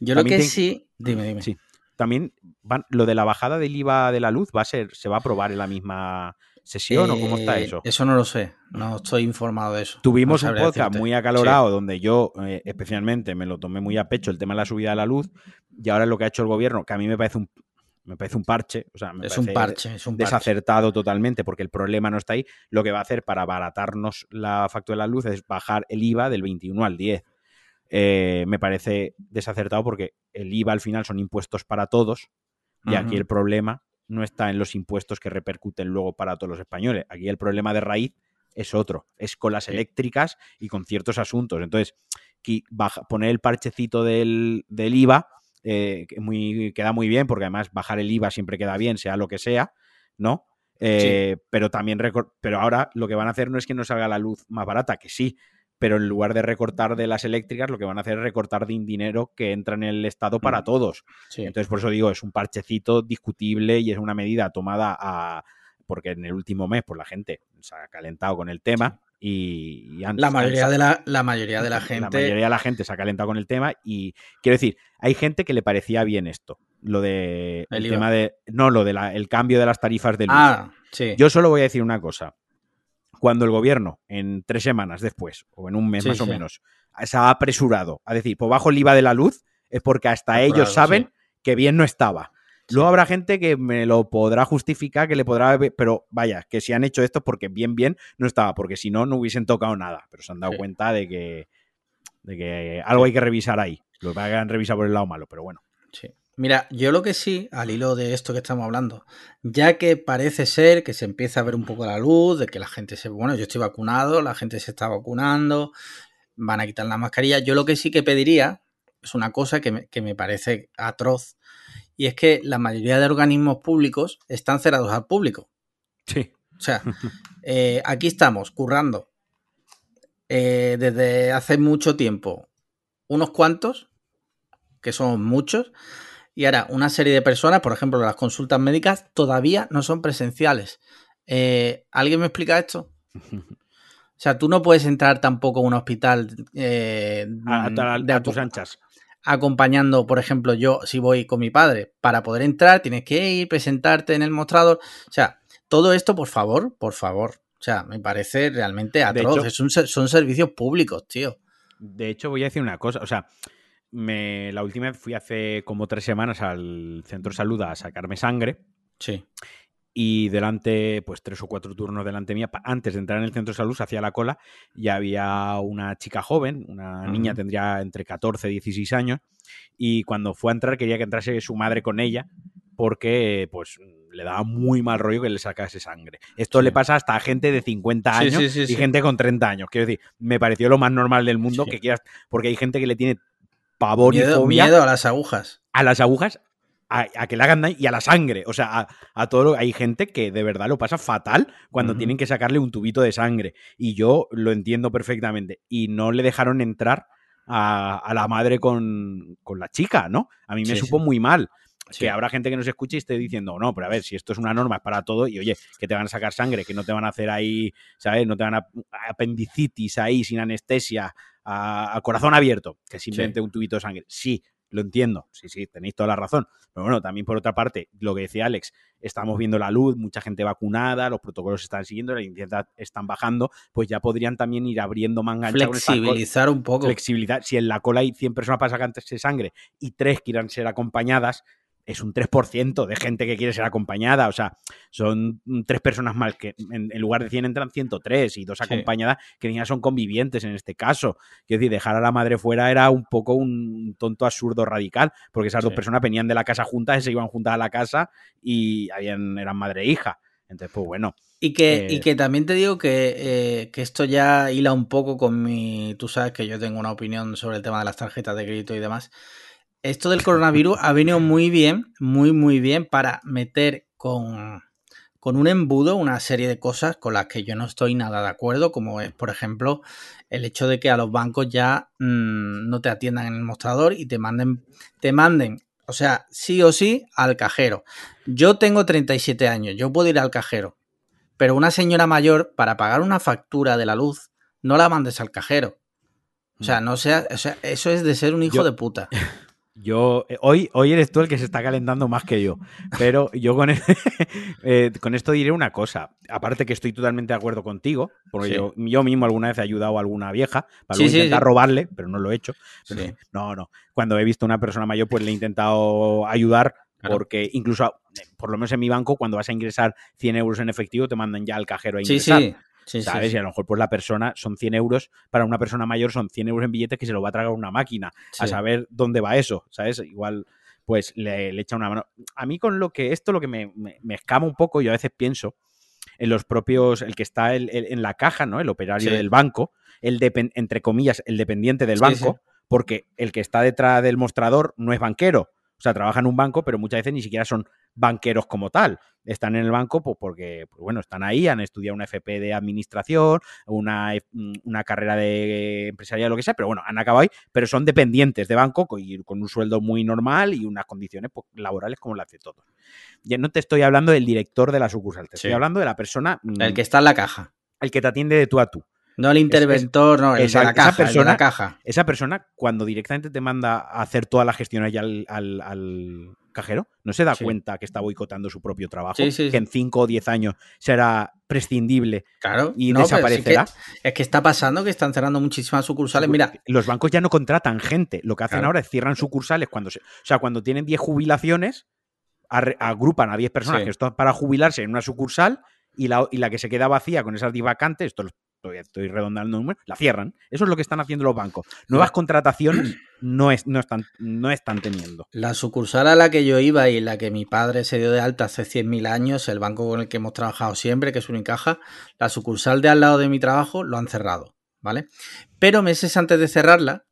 Yo También lo que sí... Dime, dime. Sí. También van, lo de la bajada del IVA de la luz va a ser, se va a aprobar en la misma sesión eh, o cómo está eso? Eso no lo sé, no estoy informado de eso. Tuvimos no un podcast decirte. muy acalorado sí. donde yo eh, especialmente me lo tomé muy a pecho el tema de la subida de la luz y ahora lo que ha hecho el gobierno, que a mí me parece un me parece un parche, o sea, me es parece un parche, es un desacertado parche. totalmente porque el problema no está ahí. Lo que va a hacer para abaratarnos la factura de la luz es bajar el IVA del 21 al 10. Eh, me parece desacertado porque el IVA al final son impuestos para todos y uh -huh. aquí el problema no está en los impuestos que repercuten luego para todos los españoles. Aquí el problema de raíz es otro, es con las eléctricas y con ciertos asuntos. Entonces, baja, poner el parchecito del, del IVA eh, muy, queda muy bien, porque además bajar el IVA siempre queda bien, sea lo que sea, ¿no? Eh, sí. Pero también, pero ahora lo que van a hacer no es que nos salga la luz más barata, que sí, pero en lugar de recortar de las eléctricas, lo que van a hacer es recortar de dinero que entra en el Estado para todos. Sí. Entonces, por eso digo, es un parchecito discutible y es una medida tomada a. Porque en el último mes, pues la gente se ha calentado con el tema. Y, y antes, la, mayoría antes, de la, la mayoría de la [LAUGHS] gente. La mayoría de la gente se ha calentado con el tema. Y quiero decir, hay gente que le parecía bien esto. Lo de. El, el tema de. No, lo del de cambio de las tarifas de luz. Ah, sí. Yo solo voy a decir una cosa cuando el gobierno, en tres semanas después, o en un mes sí, más sí. o menos, se ha apresurado a decir, pues bajo el IVA de la luz, es porque hasta Apurado, ellos saben sí. que bien no estaba. Luego habrá gente que me lo podrá justificar, que le podrá. Pero vaya, que si han hecho esto porque bien, bien no estaba, porque si no, no hubiesen tocado nada. Pero se han dado cuenta de que, de que algo hay que revisar ahí. Lo que han revisado por el lado malo, pero bueno. Sí. Mira, yo lo que sí, al hilo de esto que estamos hablando, ya que parece ser que se empieza a ver un poco la luz, de que la gente se, bueno, yo estoy vacunado, la gente se está vacunando, van a quitar la mascarilla, yo lo que sí que pediría es una cosa que me, que me parece atroz, y es que la mayoría de organismos públicos están cerrados al público. Sí. O sea, [LAUGHS] eh, aquí estamos currando eh, desde hace mucho tiempo unos cuantos, que son muchos, y ahora, una serie de personas, por ejemplo, las consultas médicas, todavía no son presenciales. Eh, ¿Alguien me explica esto? [LAUGHS] O sea, tú no puedes entrar tampoco a un hospital eh, a, a, de, a, tus anchas. Acompañando, por ejemplo, yo, si voy con mi padre, para poder entrar, tienes que ir, presentarte en el mostrador. O sea, todo esto, por favor, por favor. O sea, me parece realmente atroz. Hecho, son servicios públicos, tío. De hecho, voy a decir una cosa. O sea, me, la última vez fui hace como tres semanas al centro de salud a sacarme sangre. Sí. Y delante, pues tres o cuatro turnos delante mía, antes de entrar en el centro de salud, se hacía la cola y había una chica joven, una uh -huh. niña tendría entre 14 y 16 años, y cuando fue a entrar quería que entrase su madre con ella porque pues le daba muy mal rollo que le sacase sangre. Esto sí. le pasa hasta a gente de 50 años sí, sí, y gente con 30 años. Quiero decir, me pareció lo más normal del mundo que quieras, porque hay gente que le tiene pavor miedo, y fobia. Miedo a las agujas. A las agujas a, que le hagan daño y a la sangre. O sea, a, todo lo, hay gente que de verdad lo pasa fatal cuando tienen que sacarle un tubito de sangre. Y yo lo entiendo perfectamente. Y no le dejaron entrar a, la madre con, la chica, ¿no? A mí me supo muy mal. Que habrá gente que nos escuche y esté diciendo, no, pero a ver, si esto es una norma, es para todo, y oye, que te van a sacar sangre, que no te van a hacer ahí, ¿sabes? No te van a apendicitis ahí sin anestesia, a, corazón abierto, que simplemente un tubito de sangre. Sí, lo entiendo, sí, sí, tenéis toda la razón. Pero bueno, también por otra parte, lo que decía Alex, estamos viendo la luz, mucha gente vacunada, los protocolos están siguiendo, la incidencia están bajando, pues ya podrían también ir abriendo manga Flexibilizar un poco. Flexibilidad. Si en la cola hay 100 personas para sacar de sangre y 3 quieran ser acompañadas, es un 3% de gente que quiere ser acompañada. O sea, son tres personas más que en, lugar de 100 entran 103 y dos acompañadas que ya son convivientes en este caso. Quiero decir, dejar a la madre fuera era un poco un tonto absurdo radical, porque esas dos personas venían de la casa juntas y se iban juntas a la casa y habían, eran madre e hija. Entonces, pues bueno. Y que, y eh, que también te digo que, eh, que, esto ya hila un poco con mi. Tú sabes que yo tengo una opinión sobre el tema de las tarjetas de crédito y demás esto del coronavirus ha venido muy bien, muy, muy bien para meter con, un embudo una serie de cosas con las que yo no estoy nada de acuerdo, como es, por ejemplo, el hecho de que a los bancos ya mm, no te atiendan en el mostrador y te manden, te manden, o sea, sí o sí, al cajero. Yo tengo 37 años, yo puedo ir al cajero, pero una señora mayor, para pagar una factura de la luz, no la mandes al cajero. O sea, no sea, o sea, eso es de ser un hijo de puta. [LAUGHS] Yo, eh, hoy, hoy eres tú el que se está calentando más que yo, pero yo con, [LAUGHS] eh, con esto diré una cosa. Aparte que estoy totalmente de acuerdo contigo, porque yo, yo, mismo alguna vez he ayudado a alguna vieja para intentar robarle, pero no lo he hecho. no, no. Cuando he visto a una persona mayor, pues le he intentado ayudar porque incluso, por lo menos en mi banco, cuando vas a ingresar 100 euros en efectivo, te mandan ya al cajero a ingresar. Sí, sí. ¿Sabes? Y a lo mejor pues la persona son 100 euros, para una persona mayor son 100 euros en billetes que se lo va a tragar una máquina, a saber dónde va eso, ¿sabes? Igual pues le, echa una mano. A mí con lo que esto, lo que me, me, escama un poco, yo a veces pienso en los propios, el que está en la caja, ¿no? El operario del banco, el entre comillas, el dependiente del banco, porque el que está detrás del mostrador no es banquero, o sea, trabaja en un banco, pero muchas veces ni siquiera son banqueros como tal. Están en el banco pues, porque, pues, bueno, están ahí, han estudiado una FP de administración, una, mm, una carrera de empresarial, lo que sea, pero bueno, han acabado ahí, pero son dependientes de banco con, con un sueldo muy normal y unas condiciones pues, laborales como las de todos. Ya no te estoy hablando del director de la sucursal, te estoy hablando de la persona... El mm, que está en la caja. El que te atiende de tú a tú. No el interventor, no, el esa, de la caja, persona, caja. Esa persona, cuando directamente te manda a hacer toda la gestión allá al, cajero, no se da cuenta que está boicotando su propio trabajo, que en 5 o 10 años será prescindible claro, y desaparecerá. Es que, está pasando que están cerrando muchísimas sucursales. Mira, los bancos ya no contratan gente, lo que hacen ahora es cierran sucursales cuando se, o sea, cuando tienen 10 jubilaciones, agrupan a 10 personas que están para jubilarse en una sucursal y la, y la, que se queda vacía con esas 10 vacantes, esto estoy redondando el número, la cierran. Eso es lo que están haciendo los bancos. Nuevas contrataciones no, es, no, están, no están teniendo. La sucursal a la que yo iba y la que mi padre se dio de alta hace 100.000 años, el banco con el que hemos trabajado siempre, que es Unicaja, la sucursal de al lado de mi trabajo lo han cerrado, ¿vale? Pero meses antes de cerrarla,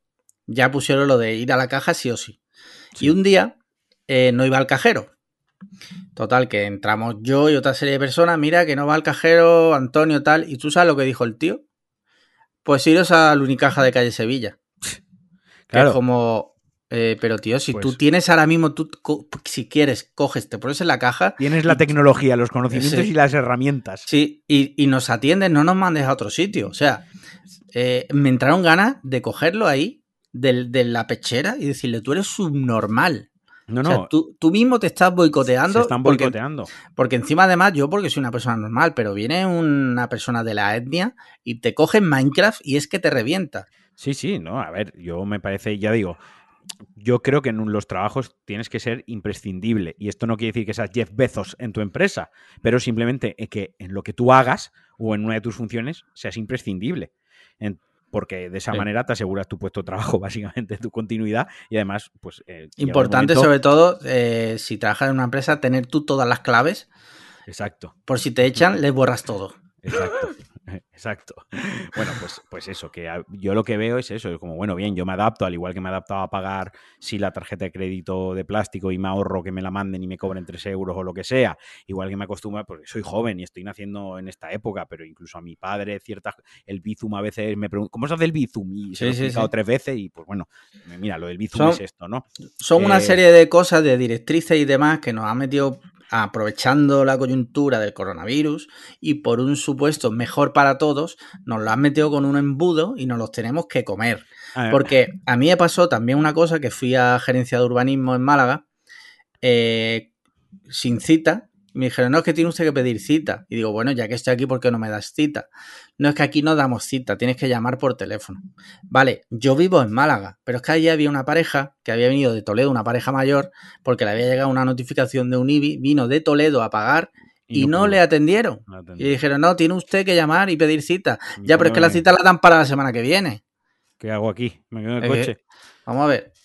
ya pusieron lo de ir a la caja sí o sí. Y un día eh, no iba al cajero, Total, que entramos yo y otra serie de personas, mira que no va al cajero, Antonio tal, y tú sabes lo que dijo el tío. Pues iros a la Unicaja de calle Sevilla. Claro. es como, eh, pero tío, si tú pues tienes ahora mismo, tú si quieres, coges, te pones en la caja. Tienes la tecnología, los conocimientos y las herramientas. Sí, y, nos atienden, no nos mandes a otro sitio. O sea, eh, me entraron ganas de cogerlo ahí, de, de, la pechera, y decirle, tú eres subnormal. No, no. tú, mismo te estás boicoteando. Se están boicoteando. Porque, encima, además, yo porque soy una persona normal, pero viene una persona de la etnia y te coge Minecraft y es que te revienta. Sí, sí, no. A ver, yo me parece, ya digo, yo creo que en los trabajos tienes que ser imprescindible. Y esto no quiere decir que seas Jeff Bezos en tu empresa, pero simplemente que en lo que tú hagas o en una de tus funciones seas imprescindible porque de esa manera te aseguras tu puesto de trabajo, [LAUGHS] básicamente, tu continuidad y además, pues... Eh, Importante sobre todo, eh, si trabajas en una empresa, tener tú todas las claves. Exacto. Por si te echan, les borras todo. Exacto. Exacto. Bueno, pues, pues eso, que yo lo que veo es eso, es como, bueno, bien, yo me adapto, al igual que me he adaptado a pagar si la tarjeta de crédito de plástico y me ahorro que me la manden y me cobren 3 euros o lo que sea, igual que me acostumbro, porque soy joven y estoy naciendo en esta época, pero incluso a mi padre, ciertas, el Bizum a veces me pregunta, ¿cómo se hace el Bizum? Y se lo he explicado tres veces y pues bueno, mira, lo del Bizum es esto, ¿no? Son una eh, serie de cosas, de directrices y demás que nos ha metido aprovechando la coyuntura del coronavirus y por un supuesto mejor para todos, nos lo han metido con un embudo y nos los tenemos que comer. Porque a mí me pasó también una cosa que fui a gerencia de urbanismo en Málaga eh, sin cita me dijeron, no, es que tiene usted que pedir cita. Y digo, bueno, ya que estoy aquí, ¿por qué no me das cita? No es que aquí no damos cita, tienes que llamar por teléfono. Vale, yo vivo en Málaga, pero es que allí había una pareja que había venido de Toledo, una pareja mayor, porque le había llegado una notificación de un IBI, vino de Toledo a pagar y, no, le atendieron. y dijeron, no, tiene usted que llamar y pedir cita. ya, pero es que la cita la dan para la semana que viene. ¿Qué hago aquí? Me quedo en el coche. Vamos a ver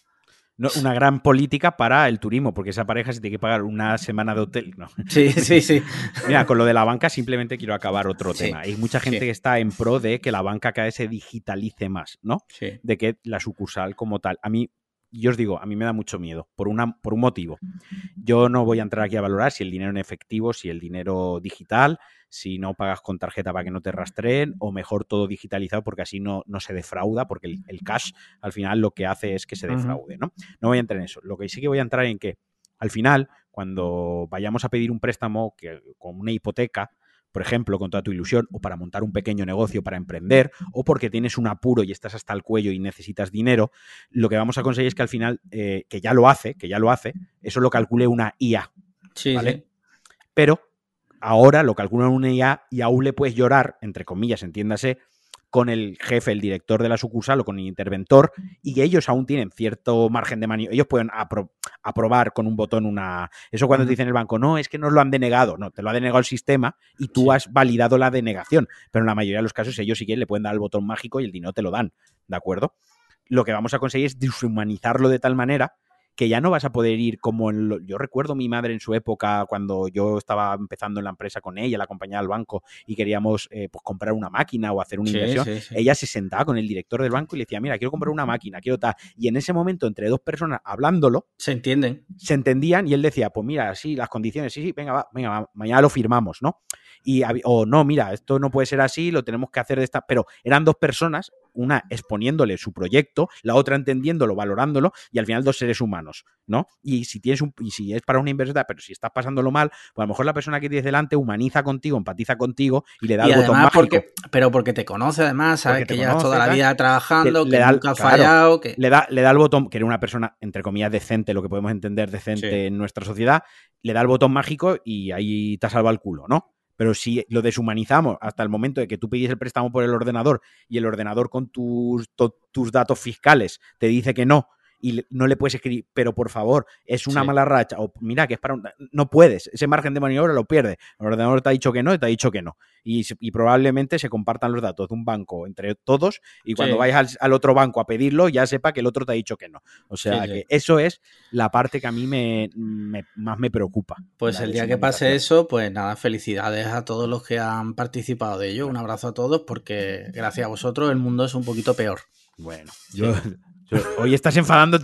una gran política para el turismo, porque esa pareja se tiene que pagar una semana de hotel. Sí, sí, sí. [LAUGHS] Mira, con lo de la banca simplemente quiero acabar otro tema. Hay mucha gente que está en pro de que la banca cada vez se digitalice más, ¿no? Sí. De que la sucursal como tal. A mí, yo os digo, a mí me da mucho miedo, por, una, por un motivo. Yo no voy a entrar aquí a valorar si el dinero en efectivo, si el dinero digital, si no pagas con tarjeta para que no te rastreen, o mejor todo digitalizado porque así no, no se defrauda, porque el, cash al final lo que hace es que se defraude, ¿no? No voy a entrar en eso. Lo que sí que voy a entrar en que al final, cuando vayamos a pedir un préstamo que, con una hipoteca, por ejemplo, con toda tu ilusión, o para montar un pequeño negocio para emprender, o porque tienes un apuro y estás hasta el cuello y necesitas dinero, lo que vamos a conseguir es que al final, eh, que ya lo hace, que ya lo hace, eso lo calcule una IA. Sí, ¿vale? Pero ahora lo calcula una IA y aún le puedes llorar, entre comillas, entiéndase, con el jefe, el director de la sucursal o con el interventor, y ellos aún tienen cierto margen de maniobra. Ellos pueden aprobar con un botón una. Eso cuando te dicen el banco, no, es que nos lo han denegado. No, te lo ha denegado el sistema y tú has validado la denegación. Pero en la mayoría de los casos, ellos sí que le pueden dar el botón mágico y el dinero te lo dan. ¿De acuerdo? Lo que vamos a conseguir es deshumanizarlo de tal manera que ya no vas a poder ir como en lo, yo recuerdo mi madre en su época cuando yo estaba empezando en la empresa con ella, la acompañaba al banco y queríamos eh, pues comprar una máquina o hacer una inversión, ella se sentaba con el director del banco y le decía, mira, quiero comprar una máquina, quiero tal. Y en ese momento, entre dos personas hablándolo, se entienden. Se entendían y él decía, pues mira, sí, las condiciones, sí, sí, venga, va, venga, mañana lo firmamos, ¿no? Y, o no, mira, esto no puede ser así, lo tenemos que hacer de esta. Pero eran dos personas una exponiéndole su proyecto, la otra entendiéndolo, valorándolo, y al final dos seres humanos, ¿no? Y si tienes un, y si es para una inversión, pero si estás pasándolo mal, pues a lo mejor la persona que tienes delante humaniza contigo, empatiza contigo y le da el botón mágico. Porque, pero porque te conoce además, sabe que llevas toda la vida trabajando, que nunca ha fallado, que... Le da, le da el botón, que era una persona, entre comillas, decente, lo que podemos entender decente en nuestra sociedad, le da el botón mágico y ahí te salva el culo, ¿no? Pero si lo deshumanizamos hasta el momento de que tú pides el préstamo por el ordenador y el ordenador con tus, tus datos fiscales te dice que no y no le puedes escribir, pero por favor, es una mala racha, o mira que es para No puedes, ese margen de maniobra lo pierdes. El ordenador te ha dicho que no y te ha dicho que no. Y, probablemente se compartan los datos de un banco entre todos y cuando vayas al, otro banco a pedirlo ya sepa que el otro te ha dicho que no. O sea que eso es la parte que a mí me, más me preocupa. Pues el día que pase eso, pues nada, felicidades a todos los que han participado de ello. Un abrazo a todos porque gracias a vosotros el mundo es un poquito peor. Bueno, yo Hoy estás enfadando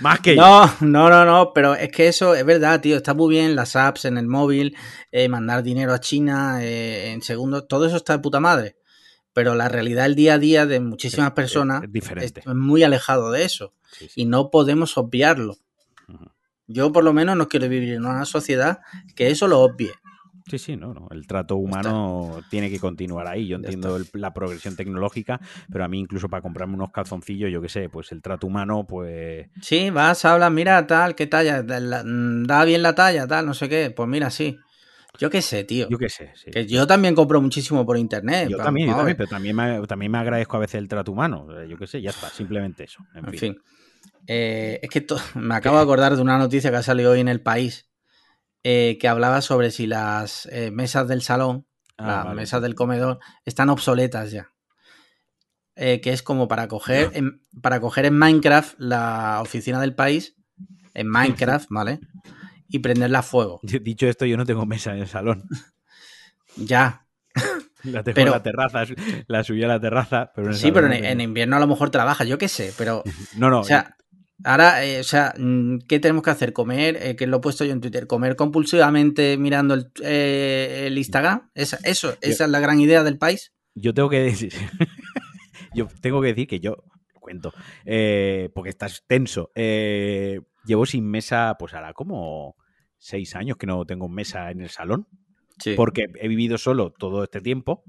más que no, yo. No, no, no, pero es que eso es verdad, tío. Está muy bien las apps en el móvil, eh, mandar dinero a China eh, en segundos, todo eso está de puta madre. Pero la realidad el día a día de muchísimas personas es, muy alejado de eso. Y no podemos obviarlo. Yo por lo menos no quiero vivir en una sociedad que eso lo obvie. Sí, sí, no, no. El trato humano tiene que continuar ahí. Yo entiendo la progresión tecnológica, pero a mí incluso para comprarme unos calzoncillos, yo qué sé, pues el trato humano, pues... Sí, vas, hablas, mira, tal, qué talla, da bien la talla, tal, no sé qué. Pues mira, sí. Yo qué sé, tío. Yo qué sé, sí. Que yo también compro muchísimo por internet. Yo también, yo también, pero también me, también me agradezco a veces el trato humano. Yo qué sé, ya está, simplemente eso. En, fin. Eh, es que [LAUGHS] me acabo de acordar de una noticia que ha salido hoy en el país eh, que hablaba sobre si las eh, mesas del salón, ah, las mesas del comedor, están obsoletas ya. Eh, que es como para coger, en, para coger en Minecraft la oficina del país, en [LAUGHS] Minecraft, ¿vale? Y prenderla a fuego. Dicho esto, yo no tengo mesa en el salón. [LAUGHS] ya. [LAUGHS] La Pero- en la terraza, la subió a la terraza. Pero Sí, pero en, salón en invierno a lo mejor trabaja, yo qué sé, pero No, no, O sea, ahora, eh, o sea, mm, ¿qué tenemos que hacer? Comer, eh, que lo he puesto yo en Twitter, comer compulsivamente mirando el, eh, el Instagram. Esa, eso, esa es la gran idea del país. yo tengo que decir. [LAUGHS] yo tengo que decir que yo cuento. eh, porque estás tenso. llevo sin mesa, pues ahora como seis años que no tengo mesa en el salón. Sí. porque he vivido solo todo este tiempo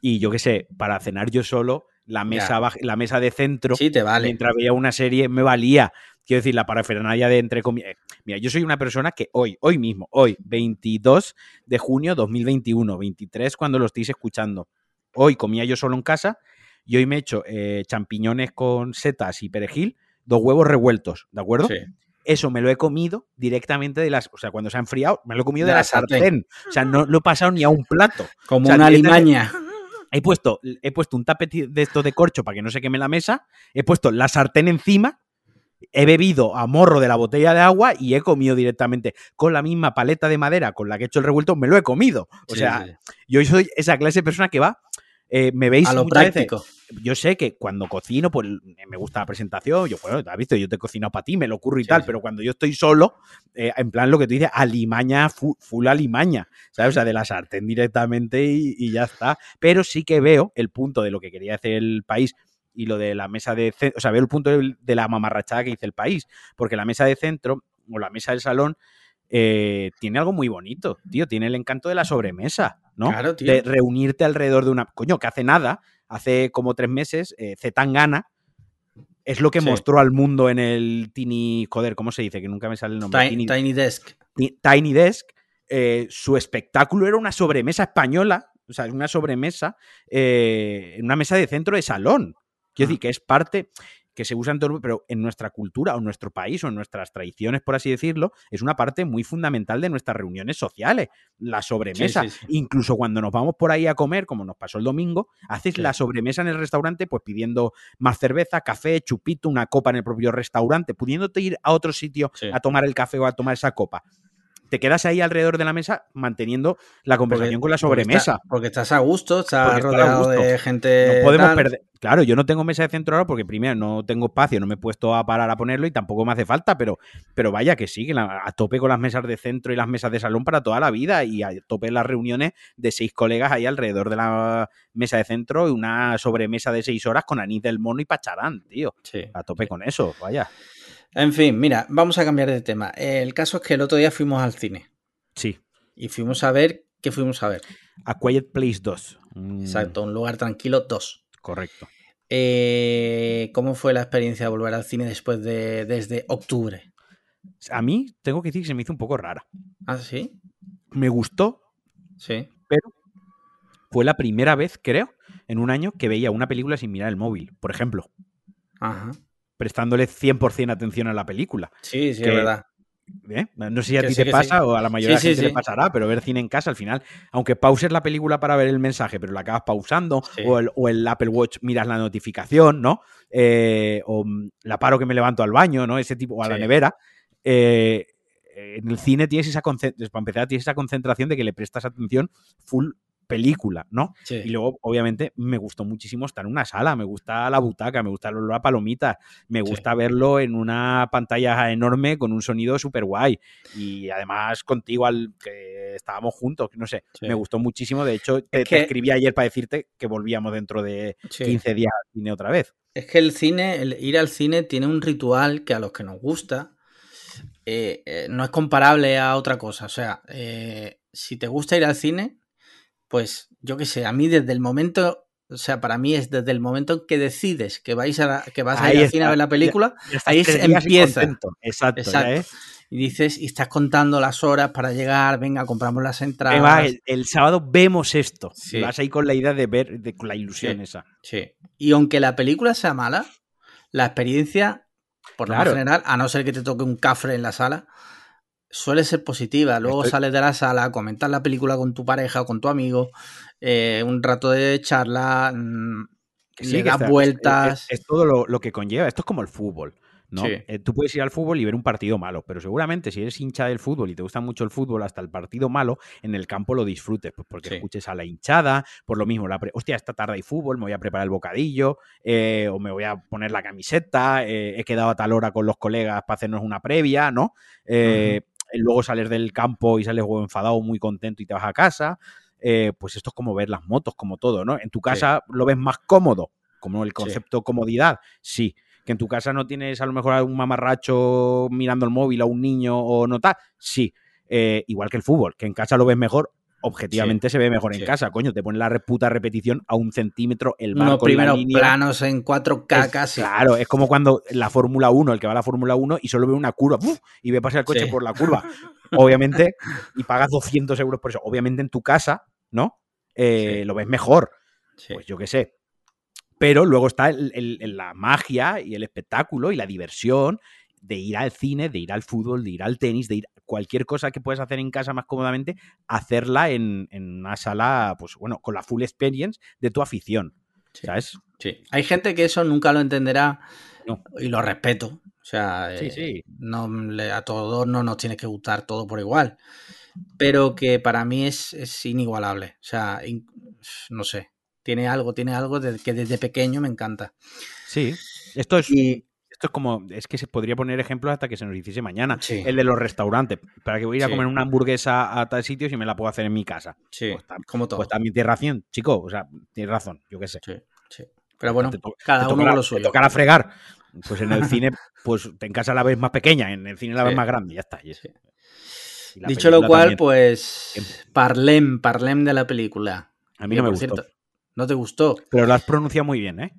y yo qué sé, para cenar yo solo, la mesa, la mesa de centro, Sí, te vale. mientras veía una serie, me valía. Quiero decir, la parafernalia de entre comillas. Mira, yo soy una persona que hoy, hoy mismo, hoy, 22 de junio 2021, 23 cuando lo estéis escuchando, hoy comía yo solo en casa y hoy me he hecho eh, champiñones con setas y perejil, dos huevos revueltos, ¿de acuerdo? Sí. eso me lo he comido directamente de las. O sea, cuando se ha enfriado, me lo he comido de, De la, sartén. sartén. O sea, no lo he pasado ni a un plato. Como O sea, una limaña. He puesto, he puesto un tapete de esto de corcho para que no se queme la mesa. He puesto la sartén encima. He bebido a morro de la botella de agua y he comido directamente con la misma paleta de madera con la que he hecho el revuelto. Me lo he comido. O Sí, sea, sí. yo soy esa clase de persona que va. Eh, me veis a lo muchas veces- práctico. yo sé que cuando cocino, pues me gusta la presentación. Yo, bueno, te has visto, yo te he cocinado para ti, me lo ocurre y Sí, tal, sí. pero cuando yo estoy solo, eh, en plan lo que tú dices, alimaña, fu- full alimaña, ¿sabes? O sea, de la sartén directamente y, y ya está. Pero sí que veo el punto de lo que quería hacer el país y lo de la mesa de centro, o sea, veo el punto de la mamarrachada que dice el país, porque la mesa de centro o la mesa del salón eh, tiene algo muy bonito, tío, tiene el encanto de la sobremesa, ¿no? Claro, tío. de reunirte alrededor de una. Coño, que hace nada, hace como tres meses, eh, Zetangana es lo que Sí. mostró al mundo en el Tiny. Joder, ¿cómo se dice? Que nunca me sale el nombre. Tiny, Desk. Ti- Tiny Desk. eh, su espectáculo era una sobremesa española, o sea, una sobremesa, eh, una mesa de centro de salón. Quiero Ah. decir que es parte que se usa en todo, pero en nuestra cultura o en nuestro país o en nuestras tradiciones, por así decirlo, es una parte muy fundamental de nuestras reuniones sociales, la sobremesa. Sí, sí, sí. Incluso cuando nos vamos por ahí a comer, como nos pasó el domingo, haces la sobremesa en el restaurante, pues pidiendo más cerveza, café, chupito, una copa en el propio restaurante, pudiéndote ir a otro sitio a tomar el café o a tomar esa copa. Te quedas ahí alrededor de la mesa manteniendo la conversación con la porque sobremesa. está- Porque, estás a gusto, estás Porque rodeado gusto. de gente. No podemos tal. perder. Claro, yo no tengo mesa de centro ahora porque primero no tengo espacio, no me he puesto a parar a ponerlo y tampoco me hace falta, pero, pero vaya que sí, que la- a tope con las mesas de centro y las mesas de salón para toda la vida y a tope las reuniones de seis colegas ahí alrededor de la mesa de centro y una sobremesa de seis horas con anís del mono y pacharán, tío. Sí. A tope con eso, vaya. En fin, mira, vamos a cambiar de tema. El caso es que el otro día fuimos al cine Sí. y fuimos a ver. ¿Qué fuimos a ver? A Quiet Place 2. Mm, Exacto, un lugar tranquilo 2. Correcto. Eh, ¿Cómo fue la experiencia de volver al cine después de desde octubre? A mí tengo que decir que se me hizo un poco rara. ¿Ah, sí? Me gustó, Sí. pero fue la primera vez, creo, en un año que veía una película sin mirar el móvil, por ejemplo, Ajá. Prestándole 100% atención a la película. Sí, sí, Que- es verdad. ¿eh? No sé si a Que ti sí, te pasa sí. o a la mayoría Sí, de la gente le pasará, pero ver cine en casa al final, aunque pauses la película para ver el mensaje, pero la acabas pausando, o, el, o el Apple Watch miras la notificación, ¿no? Eh, o mm, la paro que me levanto al baño, ¿no? Ese tipo, o a la nevera. Eh, en el cine tienes esa concentración, para empezar, tienes esa concentración de que le prestas atención full película, ¿no? Sí. Y luego, obviamente, me gustó muchísimo estar en una sala, me gusta la butaca, me gusta el olor a palomitas, me Sí. gusta verlo en una pantalla enorme con un sonido súper guay. Y además contigo, al que estábamos juntos, no sé, Sí. me gustó muchísimo. De hecho, te, que- escribí ayer para decirte que volvíamos dentro de Sí. 15 días al cine otra vez. Es que el cine, el ir al cine tiene un ritual que a los que nos gusta eh, eh, no es comparable a otra cosa. O sea, eh, si te gusta ir al cine, pues yo qué sé, a mí desde el momento, o sea, para mí es desde el momento en que decides que vais a la- que vas a ir al está. cine a ver la película Ya Ahí y empieza. contento. Exacto, ya Exacto. es. y dices y estás contando las horas para llegar, venga, compramos las entradas. El, el sábado vemos esto. Sí. Vas ahí con la idea de ver, de, con la ilusión Sí. esa. Sí. Y aunque la película sea mala, la experiencia, por lo Claro. general, a no ser que te toque un cafre en la sala, suele ser positiva. Luego Estoy- sales de la sala, comentas la película con tu pareja o con tu amigo, eh, un rato de charla, mm, le das vueltas. Es, todo lo, que conlleva. Esto es como el fútbol. ¿no? Eh, tú puedes ir al fútbol y ver un partido malo, pero seguramente si eres hincha del fútbol y te gusta mucho el fútbol, hasta el partido malo, en el campo lo disfrutes, pues porque escuches a la hinchada, por lo mismo, la hostia, esta tarde hay fútbol, me voy a preparar el bocadillo, eh, o me voy a poner la camiseta, he quedado a tal hora con los colegas para hacernos una previa, ¿no? Luego sales del campo y sales enfadado, muy contento y te vas a casa. Eh, pues esto es como ver las motos, como todo, ¿no? En tu casa lo ves más cómodo, como el concepto comodidad, sí. Que en tu casa no tienes a lo mejor a un mamarracho mirando el móvil a un niño o no tal, sí. Eh, igual que el fútbol, que en casa lo ves mejor, objetivamente se ve mejor en casa, coño, te pone la puta repetición a un centímetro el barco Unos primeros planos en 4K casi. Claro, es como cuando la Fórmula 1, el que va a la Fórmula 1 y solo ve una curva y ve pasar el coche por la [LAUGHS] curva. Obviamente, y pagas 200 euros por eso. Obviamente en tu casa, ¿no? Eh, lo ves mejor. Pues yo qué sé. Pero luego está la magia y el espectáculo y la diversión de ir al cine, de ir al fútbol, de ir al tenis, de ir cualquier cosa que puedas hacer en casa más cómodamente, hacerla en, una sala, pues bueno, con la full experience de tu afición. ¿Sabes? Sí. Hay gente que eso nunca lo entenderá y lo respeto. O sea, eh, No, a todos no nos tiene que gustar todo por igual. Pero que para mí es, inigualable. O sea, no sé. Tiene algo, tiene algo que desde pequeño me encanta. Sí. Esto es es como, es que se podría poner ejemplos hasta que se nos hiciese mañana. El de los restaurantes. Para que voy a ir a comer una hamburguesa a tal sitio si me la puedo hacer en mi casa. Sí, pues, como todo. Pues también tienes razón, chico. O sea, tienes razón, yo qué sé. Sí, Pero bueno, cada uno lo suyo. Te tocará fregar. Pues en el cine, pues en casa la ves más pequeña, en el cine la ves más grande, ya está. Dicho lo cual, pues parlem, parlem de la película. A mí no me gustó. ¿No te gustó? Pero lo has pronunciado muy bien, ¿eh?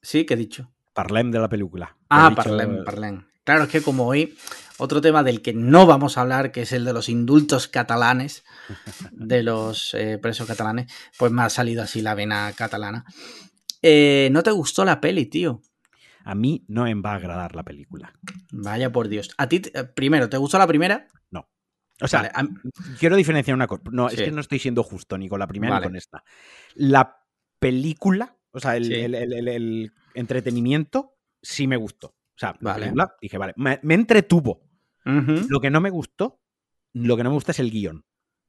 Sí, ¿qué he dicho? Parlem de la película. Ah, Parlem, Parlem. Claro, es que como hoy, otro tema del que no vamos a hablar, que es el de los indultos catalanes, [LAUGHS] de los eh, presos catalanes, pues me ha salido así la vena catalana. Eh, ¿No te gustó la peli, tío? A mí no me va a agradar la película. Vaya por Dios. A ti, eh, primero, ¿te gustó la primera? No. O sea, quiero diferenciar una cosa. No, es que no estoy siendo justo ni con la primera ni con esta. La película o sea, el, entretenimiento sí me gustó. O sea, vale. dije, vale, me, entretuvo. Lo que no me gustó, lo que no me gusta es el guion.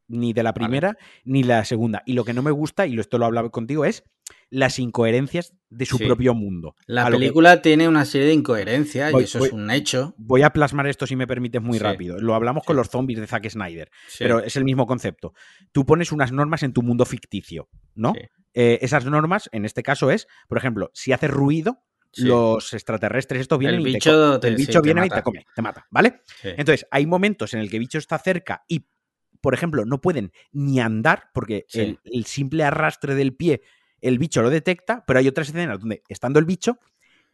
Ni de la primera ni la segunda. Y lo que no me gusta, y esto lo hablaba contigo, es las incoherencias de su propio mundo. La película tiene una serie de incoherencias y eso es un hecho. Voy a plasmar esto, si me permites, muy rápido. Lo hablamos con los zombies de Zack Snyder, pero es el mismo concepto. Tú pones unas normas en tu mundo ficticio, ¿no? Eh, esas normas, en este caso es, por ejemplo, si hace ruido, los extraterrestres, estos vienen y te, el bicho viene y te come, te mata, ¿vale? Entonces, hay momentos en el que el bicho está cerca y, por ejemplo, no pueden ni andar porque el, simple arrastre del pie, el bicho lo detecta, pero hay otras escenas donde, estando el bicho,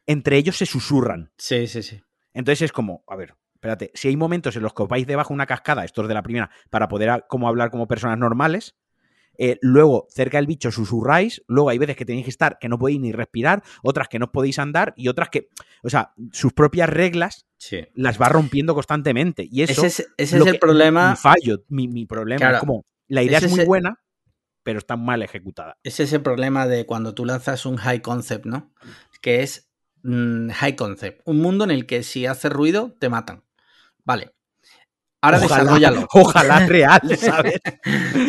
entre ellos se susurran. Sí, sí, sí. Entonces es como, a ver, espérate, si hay momentos en los que os vais debajo de una cascada, esto es de la primera, para poder como hablar como personas normales, eh, luego, cerca del bicho susurráis. Luego hay veces que tenéis que estar que no podéis ni respirar, otras que no podéis andar y otras que, o sea, sus propias reglas las va rompiendo constantemente. Y eso ese es, el problema. Mi fallo, mi, problema. es como, la idea es muy buena, pero está mal ejecutada. Ese es el problema de cuando tú lanzas un high concept, ¿no? Que es mm, high concept. Un mundo en el que si hace ruido, te matan. Vale. Ahora ojalá, desarrollalo. [LAUGHS] Ojalá real, ¿sabes?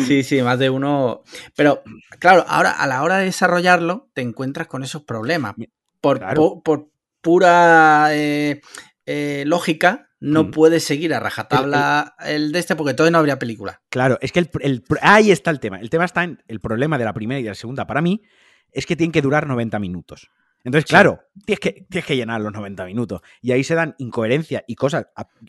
sí, sí, más de uno. Pero, claro, ahora a la hora de desarrollarlo, te encuentras con esos problemas. Por, por, pura eh, eh, lógica, no mm. puedes seguir a rajatabla el, de este porque todavía no habría película. Claro, es que el, ahí está el tema. El tema está en el problema de la primera y de la segunda. Para mí, es que tienen que durar 90 minutos. Entonces, claro, tienes, que, tienes que llenar los 90 minutos. Y ahí se dan incoherencias y cosas.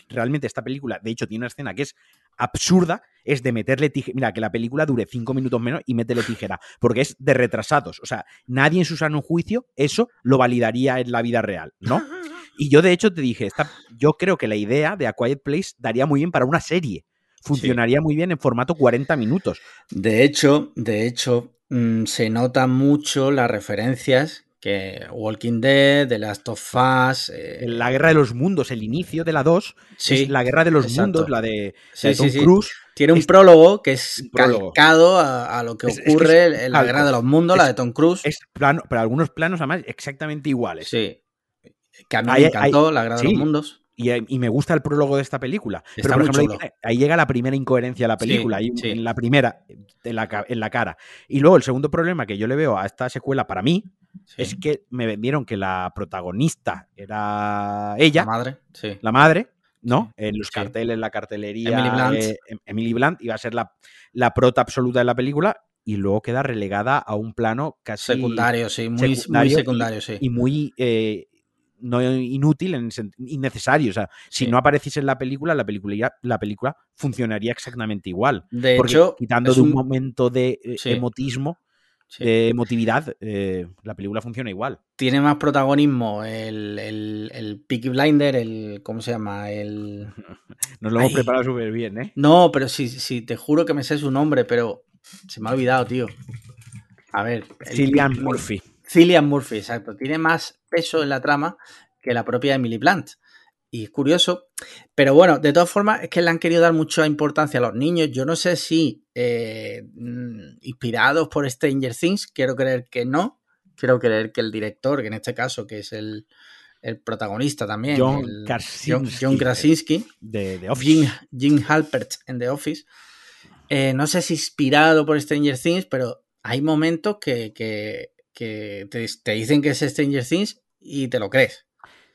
Realmente esta película, de hecho, tiene una escena que es absurda, es de meterle tijera. Mira, que la película dure 5 minutos menos y métele tijera, porque es de retrasados. O sea, nadie en su sano juicio eso lo validaría en la vida real, ¿no? [LAUGHS] Y yo, de hecho, te dije, esta, yo creo que la idea de A Quiet Place daría muy bien para una serie. Funcionaría muy bien en formato 40 minutos. De hecho, de hecho, mm, se nota mucho las referencias que Walking Dead, The Last of Us. eh, La guerra de los mundos, el inicio de la 2 Sí, es la guerra de los exacto. mundos, la de, la Tom sí. Cruise. Tiene un es- prólogo que es prólogo. calcado a, a lo que Es- es que ocurre en la. Guerra de los Mundos, la de Tom Cruise. Es plano, pero algunos planos además exactamente iguales. Sí. Que a mí me encantó, la Guerra de los Mundos. Y, eh, y me gusta el prólogo de esta película. Está Pero, por ejemplo, ahí, chulo. viene- ahí llega la primera incoherencia de la Sí, película, ahí sí. en la primera, en la, ca- en la cara. Y luego el segundo problema que yo le veo a esta secuela para mí Sí. es que me vendieron que la protagonista era ella, La madre, sí. la madre, ¿no? En los Sí. carteles, la cartelería. Emily Blunt. eh, em- Emily Blunt iba a ser la, la prota absoluta de la película y luego queda relegada a un plano casi Secundario, sí. Muy secundario muy y- sí. y muy eh, no inútil, en innecesario. O sea, si Sí. no apareciese en la película, la película, la película funcionaría exactamente igual. De Porque hecho, quitando de un un- momento de eh, Sí. emotismo, sí. de emotividad, eh, la película funciona igual. tiene más protagonismo el, el, el Peaky Blinder, el. ¿Cómo se llama? El. [LAUGHS] Nos lo hemos Ay. preparado súper bien, ¿eh? No, pero sí, sí, te juro que me sé su nombre, pero se me ha olvidado, tío. A ver. Cillian Murphy. Cillian Murphy, exacto. Tiene más peso en la trama que la propia Emily Blunt. Y es curioso. Pero bueno, de todas formas, es que le han querido dar mucha importancia a los niños. Yo no sé si eh, mm, inspirados por Stranger Things, quiero creer que no. Quiero creer que el director, que en este caso, que es el, el protagonista también, John el- Krasinski. John, John Krasinski, De, de Office. Jim, Jim Halpert en The Office. Eh, no sé si inspirado por Stranger Things, pero hay momentos que, que- que te, te dicen que es Stranger Things y te lo crees.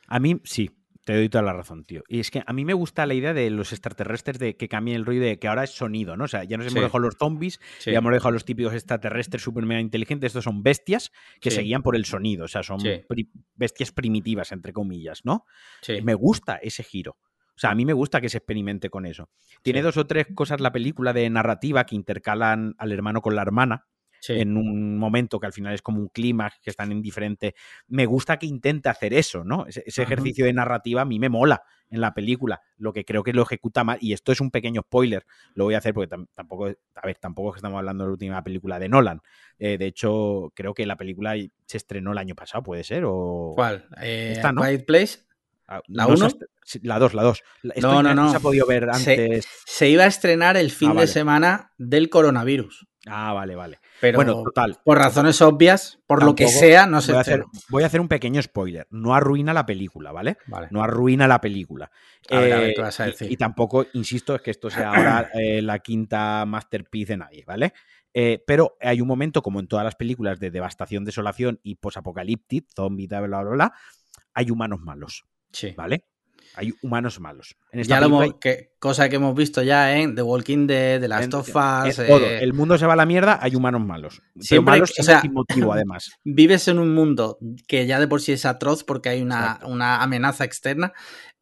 A mí sí, te doy toda la razón, tío. Y es que a mí me gusta la idea de los extraterrestres de que cambien el ruido de que ahora es sonido, ¿no? O sea, ya nos hemos Sí. dejado los zombies, Sí. ya hemos dejado los típicos extraterrestres super mega inteligentes. Estos son bestias que Sí. se guían por el sonido, o sea, son pri- bestias primitivas, entre comillas, ¿no? Sí. Me gusta ese giro. O sea, a mí me gusta que se experimente con eso. Tiene dos o tres cosas la película de narrativa que intercalan al hermano con la hermana Sí. en un momento que al final es como un clímax, que están en diferente. Me gusta que intente hacer eso, ¿no? Ese, ejercicio de narrativa a mí me mola en la película. Lo que creo que lo ejecuta mal, y esto es un pequeño spoiler, lo voy a hacer porque tam- tampoco, a ver, tampoco es que estamos hablando de la última película de Nolan. Eh, de hecho, creo que la película se estrenó el año pasado, ¿puede ser? O... ¿Cuál? Eh, Esta, ¿no? Quiet Place. Ah, ¿La no se uno? ha est- sí, La 2, la 2. Esto No, no, no. se ha podido ver Se- antes. Se iba a estrenar el fin Ah, vale. de semana del coronavirus. Ah, vale, vale. Pero Bueno, total. por razones obvias, por lo que sea, no se Voy a, hacer, voy a hacer un pequeño spoiler. No arruina la película, ¿vale? Vale. No arruina la película. A ver, a ver, Eh, ¿qué vas a y- decir? Y, tampoco, insisto, es que esto sea ahora [CLEARS THROAT] eh, la quinta masterpiece de nadie, ¿vale? Eh, pero hay un momento, como en todas las películas de devastación, desolación y posapocalíptic, zombie, bla, bla, bla, bla, hay humanos malos, Sí. ¿vale? Hay humanos malos. En esta Ya lo película hemos, que, cosa que hemos visto ya en The Walking Dead, The Last En- of Us. todo. eh, El mundo se va a la mierda, hay humanos malos. Pero Siempre malos que- o sea, sin motivo, [LAUGHS] además. vives en un mundo que ya de por sí es atroz porque hay una, una amenaza externa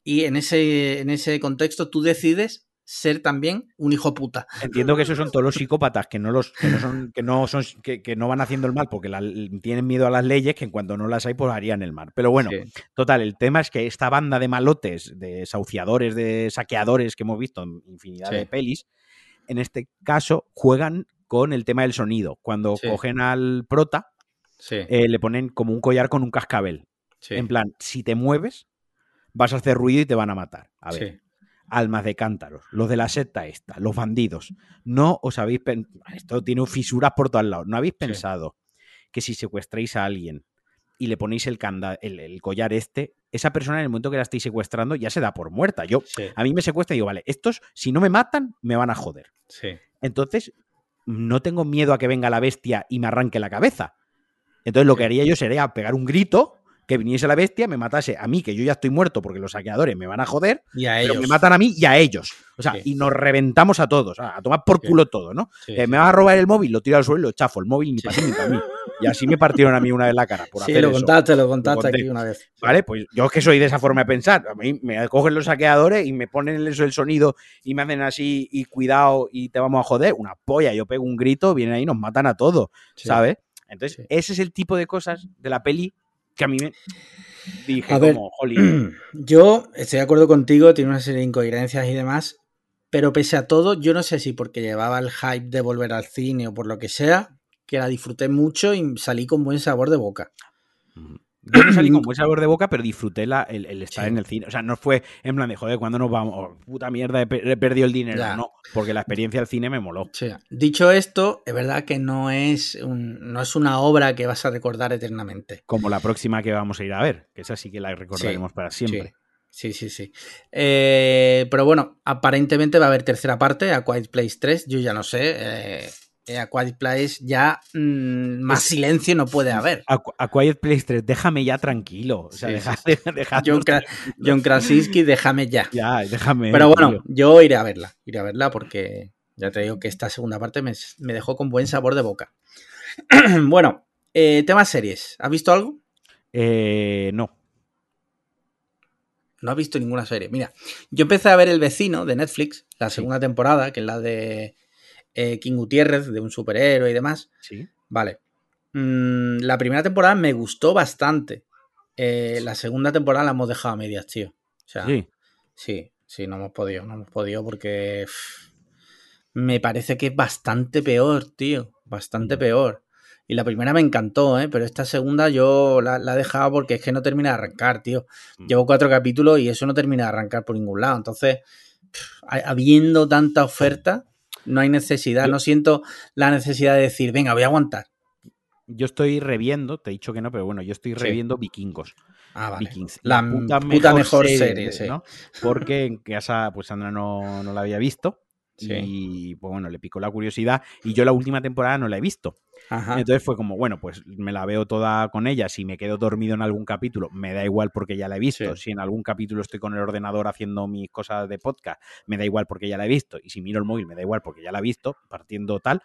y en ese, en ese contexto tú decides ser también un hijo puta. Entiendo que esos son todos los [LAUGHS] psicópatas que no los que no son que no son que, que no van haciendo el mal porque la- tienen miedo a las leyes que en cuanto no las hay pues harían el mal. Pero bueno, Sí. total, el tema es que esta banda de malotes, de sauciadores, de saqueadores que hemos visto en infinidad Sí. de pelis, en este caso juegan con el tema del sonido. Cuando Sí. cogen al prota, eh, le ponen como un collar con un cascabel. En plan, si te mueves, vas a hacer ruido y te van a matar. A ver. Almas de cántaros, los de la secta esta, los bandidos. No os habéis pensado, esto tiene fisuras por todos lados, no habéis pensado que si secuestráis a alguien y le ponéis el, canda el, el collar este, esa persona en el momento que la estéis secuestrando ya se da por muerta. Yo, Sí, a mí me secuestra y digo, vale, estos si no me matan, me van a joder. sí. Entonces, no tengo miedo a que venga la bestia y me arranque la cabeza. Entonces, lo que haría yo sería pegar un grito, que viniese la bestia, me matase a mí, que yo ya estoy muerto porque los saqueadores me van a joder, Y a pero ellos. me matan a mí y a ellos. O sea, Sí. y nos reventamos a todos, a a tomar por Sí. culo todo, ¿no? Sí, Eh, me vas a robar el móvil, lo tiro al suelo y lo chafo. El móvil ni para ti ni para mí. Y así me partieron a mí una vez la cara por Sí, hacer lo eso. contaste, lo contaste aquí una vez. ¿Vale? Pues yo es que soy de esa forma de pensar. A mí me cogen los saqueadores y me ponen eso el sonido y me hacen así y cuidado y te vamos a joder. Una polla, yo pego un grito, vienen ahí y nos matan a todos. ¿sabes? Entonces, ese es el tipo de cosas de la peli que a mí me dije A ver. como, jolín, [CLEARS THROAT] Yo estoy de acuerdo contigo, tiene una serie de incoherencias y demás, pero pese a todo, yo no sé si porque llevaba el hype de volver al cine o por lo que sea, que la disfruté mucho y salí con buen sabor de boca. Yo no salí [CLEARS THROAT] con buen sabor de boca, pero disfruté la, el, estar en el cine. O sea, no fue en plan de, joder, ¿cuándo nos vamos? Oh, puta mierda, he, perdido el dinero. No, porque la experiencia del cine me moló. Dicho esto, es verdad que no es, no es una obra que vas a recordar eternamente. Como la próxima que vamos a ir a ver, que esa sí que la recordaremos para siempre. Sí, sí, sí. Eh, pero bueno, aparentemente va a haber tercera parte, A Quiet Place 3, yo ya no sé. Eh, a Quiet Place ya mm, más silencio no puede haber. A, Quiet Place 3, déjame ya tranquilo. O sea, John, Krasinski, déjame ya. Ya, déjame. Pero bueno, yo iré a verla. Iré a verla porque ya te digo que esta segunda parte me, dejó con buen sabor de boca. [CLEARS THROAT] bueno, eh, temas series. ¿Has visto algo? Eh, no. No has visto ninguna serie. Mira, yo empecé a ver El vecino de Netflix, la segunda temporada, que es la de eh, King Gutiérrez, de un superhéroe y demás. Sí. Vale. Mm, la primera temporada me gustó bastante. Eh, la segunda temporada la hemos dejado a medias, tío. O sea, sí. Sí, sí, no hemos podido, no hemos podido porque me parece que es bastante peor, tío. Bastante peor. Y la primera me encantó, ¿eh? pero esta segunda yo la, he dejado porque es que no termina de arrancar, tío. Mm. Llevo cuatro capítulos y eso no termina de arrancar por ningún lado. Entonces, habiendo tanta oferta, no hay necesidad, no siento la necesidad de decir, venga, voy a aguantar. Yo estoy reviendo, te he dicho que no, pero bueno, yo estoy reviendo Vikingos. Ah, vale. Vikings. La, puta, mejor, serie, ¿no? Porque en casa, pues Sandra no, no la había visto. Y pues bueno, le picó la curiosidad. Y yo la última temporada no la he visto. Entonces fue como, bueno, pues me la veo toda con ella. Si me quedo dormido en algún capítulo, me da igual porque ya la he visto. Si en algún capítulo estoy con el ordenador haciendo mis cosas de podcast, me da igual porque ya la he visto. Y si miro el móvil, me da igual porque ya la he visto, partiendo tal.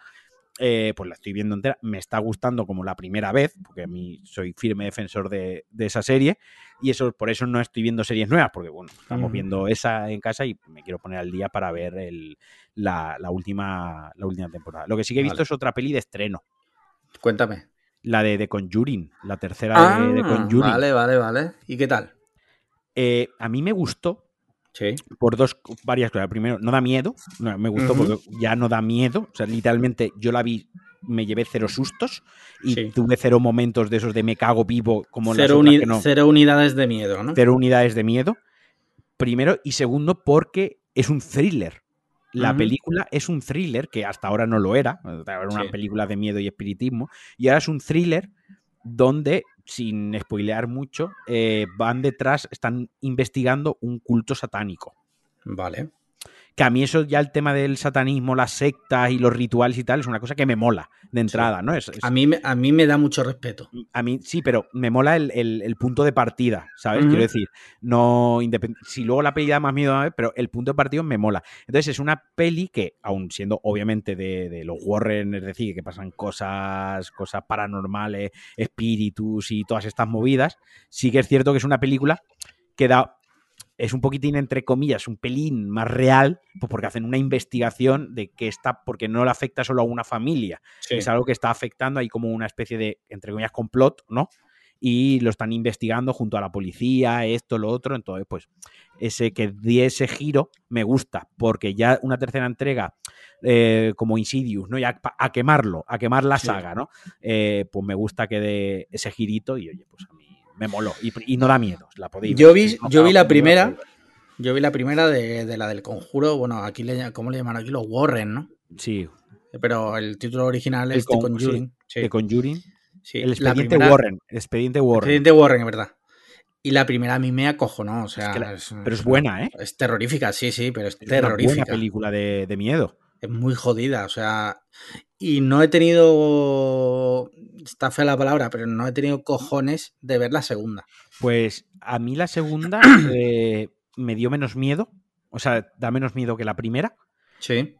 Eh, pues la estoy viendo entera. Me está gustando como la primera vez, porque a mí soy firme defensor de, esa serie. Y eso por eso no estoy viendo series nuevas, porque bueno, estamos viendo esa en casa y me quiero poner al día para ver la, última, la última temporada. Lo que sí que he visto es otra peli de estreno. Cuéntame. La de The Conjuring, la tercera de The ah, Conjuring. Vale, vale, vale. ¿Y qué tal? Eh, a mí me gustó, por dos, varias cosas. Primero, no da miedo. me gustó porque ya no da miedo. O sea, literalmente yo la vi, me llevé cero sustos y tuve cero momentos de esos de me cago vivo como cero, cero unidades de miedo, ¿no? Cero unidades de miedo. Primero y segundo porque es un thriller. La película es un thriller que hasta ahora no lo era. Era una película de miedo y espiritismo. Y ahora es un thriller donde sin spoilear mucho, eh, van detrás, están investigando un culto satánico. Vale que a mí eso ya el tema del satanismo, las sectas y los rituales y tal es una cosa que me mola de entrada, ¿no? Es, A, mí, a mí me da mucho respeto. A mí sí, pero me mola el, punto de partida, ¿sabes? Quiero decir, no si luego la peli da más miedo, pero el punto de partida me mola. Entonces es una peli que, aun siendo obviamente de, los Warren, es decir, que pasan cosas, cosas paranormales, espíritus y todas estas movidas, sí que es cierto que es una película que da es un poquitín, entre comillas, un pelín más real, pues porque hacen una investigación de que está, porque no le afecta solo a una familia, es algo que está afectando, hay como una especie de, entre comillas, complot, ¿no? Y lo están investigando junto a la policía, esto, lo otro, entonces, pues, ese que di ese giro me gusta, porque ya una tercera entrega, eh, como Insidious, ¿no? Ya a, quemarlo, a quemar la saga, ¿no? Eh, pues me gusta que dé ese girito y, oye, pues a mí me moló. Y, no da miedo, la podéis Yo vi, yo vi la primera. Yo vi la primera de, la del conjuro. Bueno, aquí le, ¿cómo le llaman aquí? Los Warren, ¿no? Sí. Pero el título original es The Conjuring. Sí, The Conjuring. Sí. El expediente Warren. El expediente Warren. El expediente Warren, es verdad. Y la primera a mí me acojonó, o sea... pero es buena, ¿eh? Es terrorífica, sí, sí, pero es, terrorífica. Es una película de, de miedo. Es muy jodida, o sea... Y no he tenido está fea la palabra, pero no he tenido cojones de ver la segunda. Pues a mí la segunda [CLEARS THROAT] eh, me dio menos miedo, o sea, da menos miedo que la primera. Sí.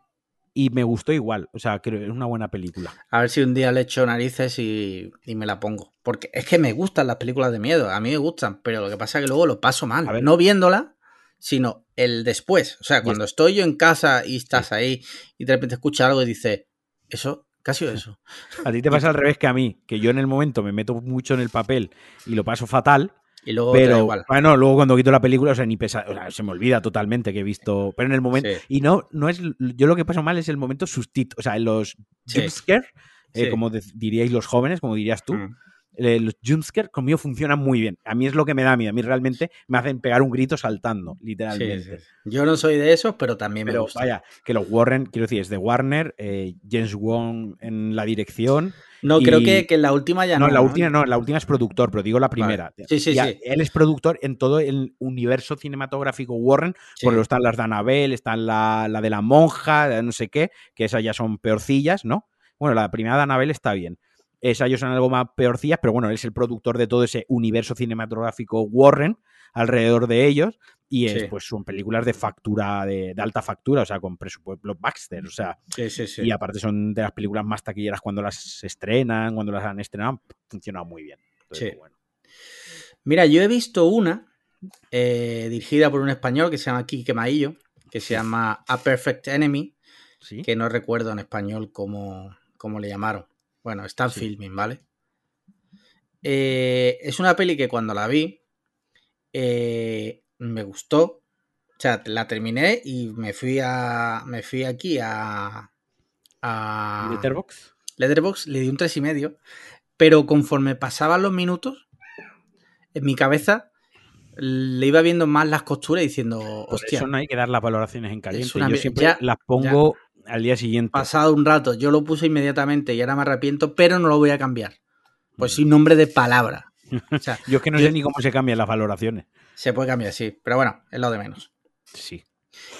Y me gustó igual, o sea, creo que es una buena película. A ver si un día le echo narices y, me la pongo. Porque es que me gustan las películas de miedo, a mí me gustan, pero lo que pasa es que luego lo paso mal. A ver. No viéndola, sino el después. O sea, cuando estoy yo en casa y estás ahí y de repente escuchas algo y dices, eso Casi [LAUGHS] eso. A ti te pasa [LAUGHS] al revés que a mí, que yo en el momento me meto mucho en el papel y lo paso fatal. Y luego pero igual. bueno, luego cuando quito la película, o sea, ni pesa, o sea, se me olvida totalmente que he visto, pero en el momento y no no es yo lo que paso mal es el momento sustito, o sea, en los jumpscare, eh, como diríais los jóvenes, como dirías tú. Mm. Eh, los jumpscares conmigo funcionan muy bien. A mí es lo que me da miedo. A mí realmente me hacen pegar un grito saltando, literalmente. Yo no soy de esos, pero también me pero, Vaya, que los Warren, quiero decir, es de Warner, eh, James Wong en la dirección. No, creo que, que, la última ya no. No, la última no, la última es productor, pero digo la primera. Sí, sí, sí. Él es productor en todo el universo cinematográfico Warren, porque están las de Annabelle, están la, la de la monja, no sé qué, que esas ya son peorcillas, ¿no? Bueno, la primera de Annabelle está bien. Esas ellos son algo más peorcillas, pero bueno, él es el productor de todo ese universo cinematográfico Warren alrededor de ellos. Y es, pues son películas de factura, de, alta factura, o sea, con presupuesto Baxter, o sea. y aparte son de las películas más taquilleras cuando las estrenan, cuando las han estrenado, funciona muy bien. Mira, yo he visto una eh, dirigida por un español que se llama Quique Maillo, que se llama A Perfect Enemy, que no recuerdo en español cómo, cómo le llamaron. Bueno, está en filming, ¿vale? Eh, es una peli que cuando la vi eh, me gustó. O sea, la terminé y me fui a. Me fui aquí a. a Letterbox. Letterbox, le di un tres y medio. Pero conforme pasaban los minutos, en mi cabeza le iba viendo más las costuras diciendo. Hostia. Eso no hay que dar las valoraciones en caliente. Yo siempre las pongo al día siguiente. Pasado un rato, yo lo puse inmediatamente y ahora me arrepiento, pero no lo voy a cambiar. Pues sin nombre de palabra. [LAUGHS] yo es que no sé ni cómo se cambian las valoraciones. Se puede cambiar, sí, pero bueno, es lo de menos. Sí.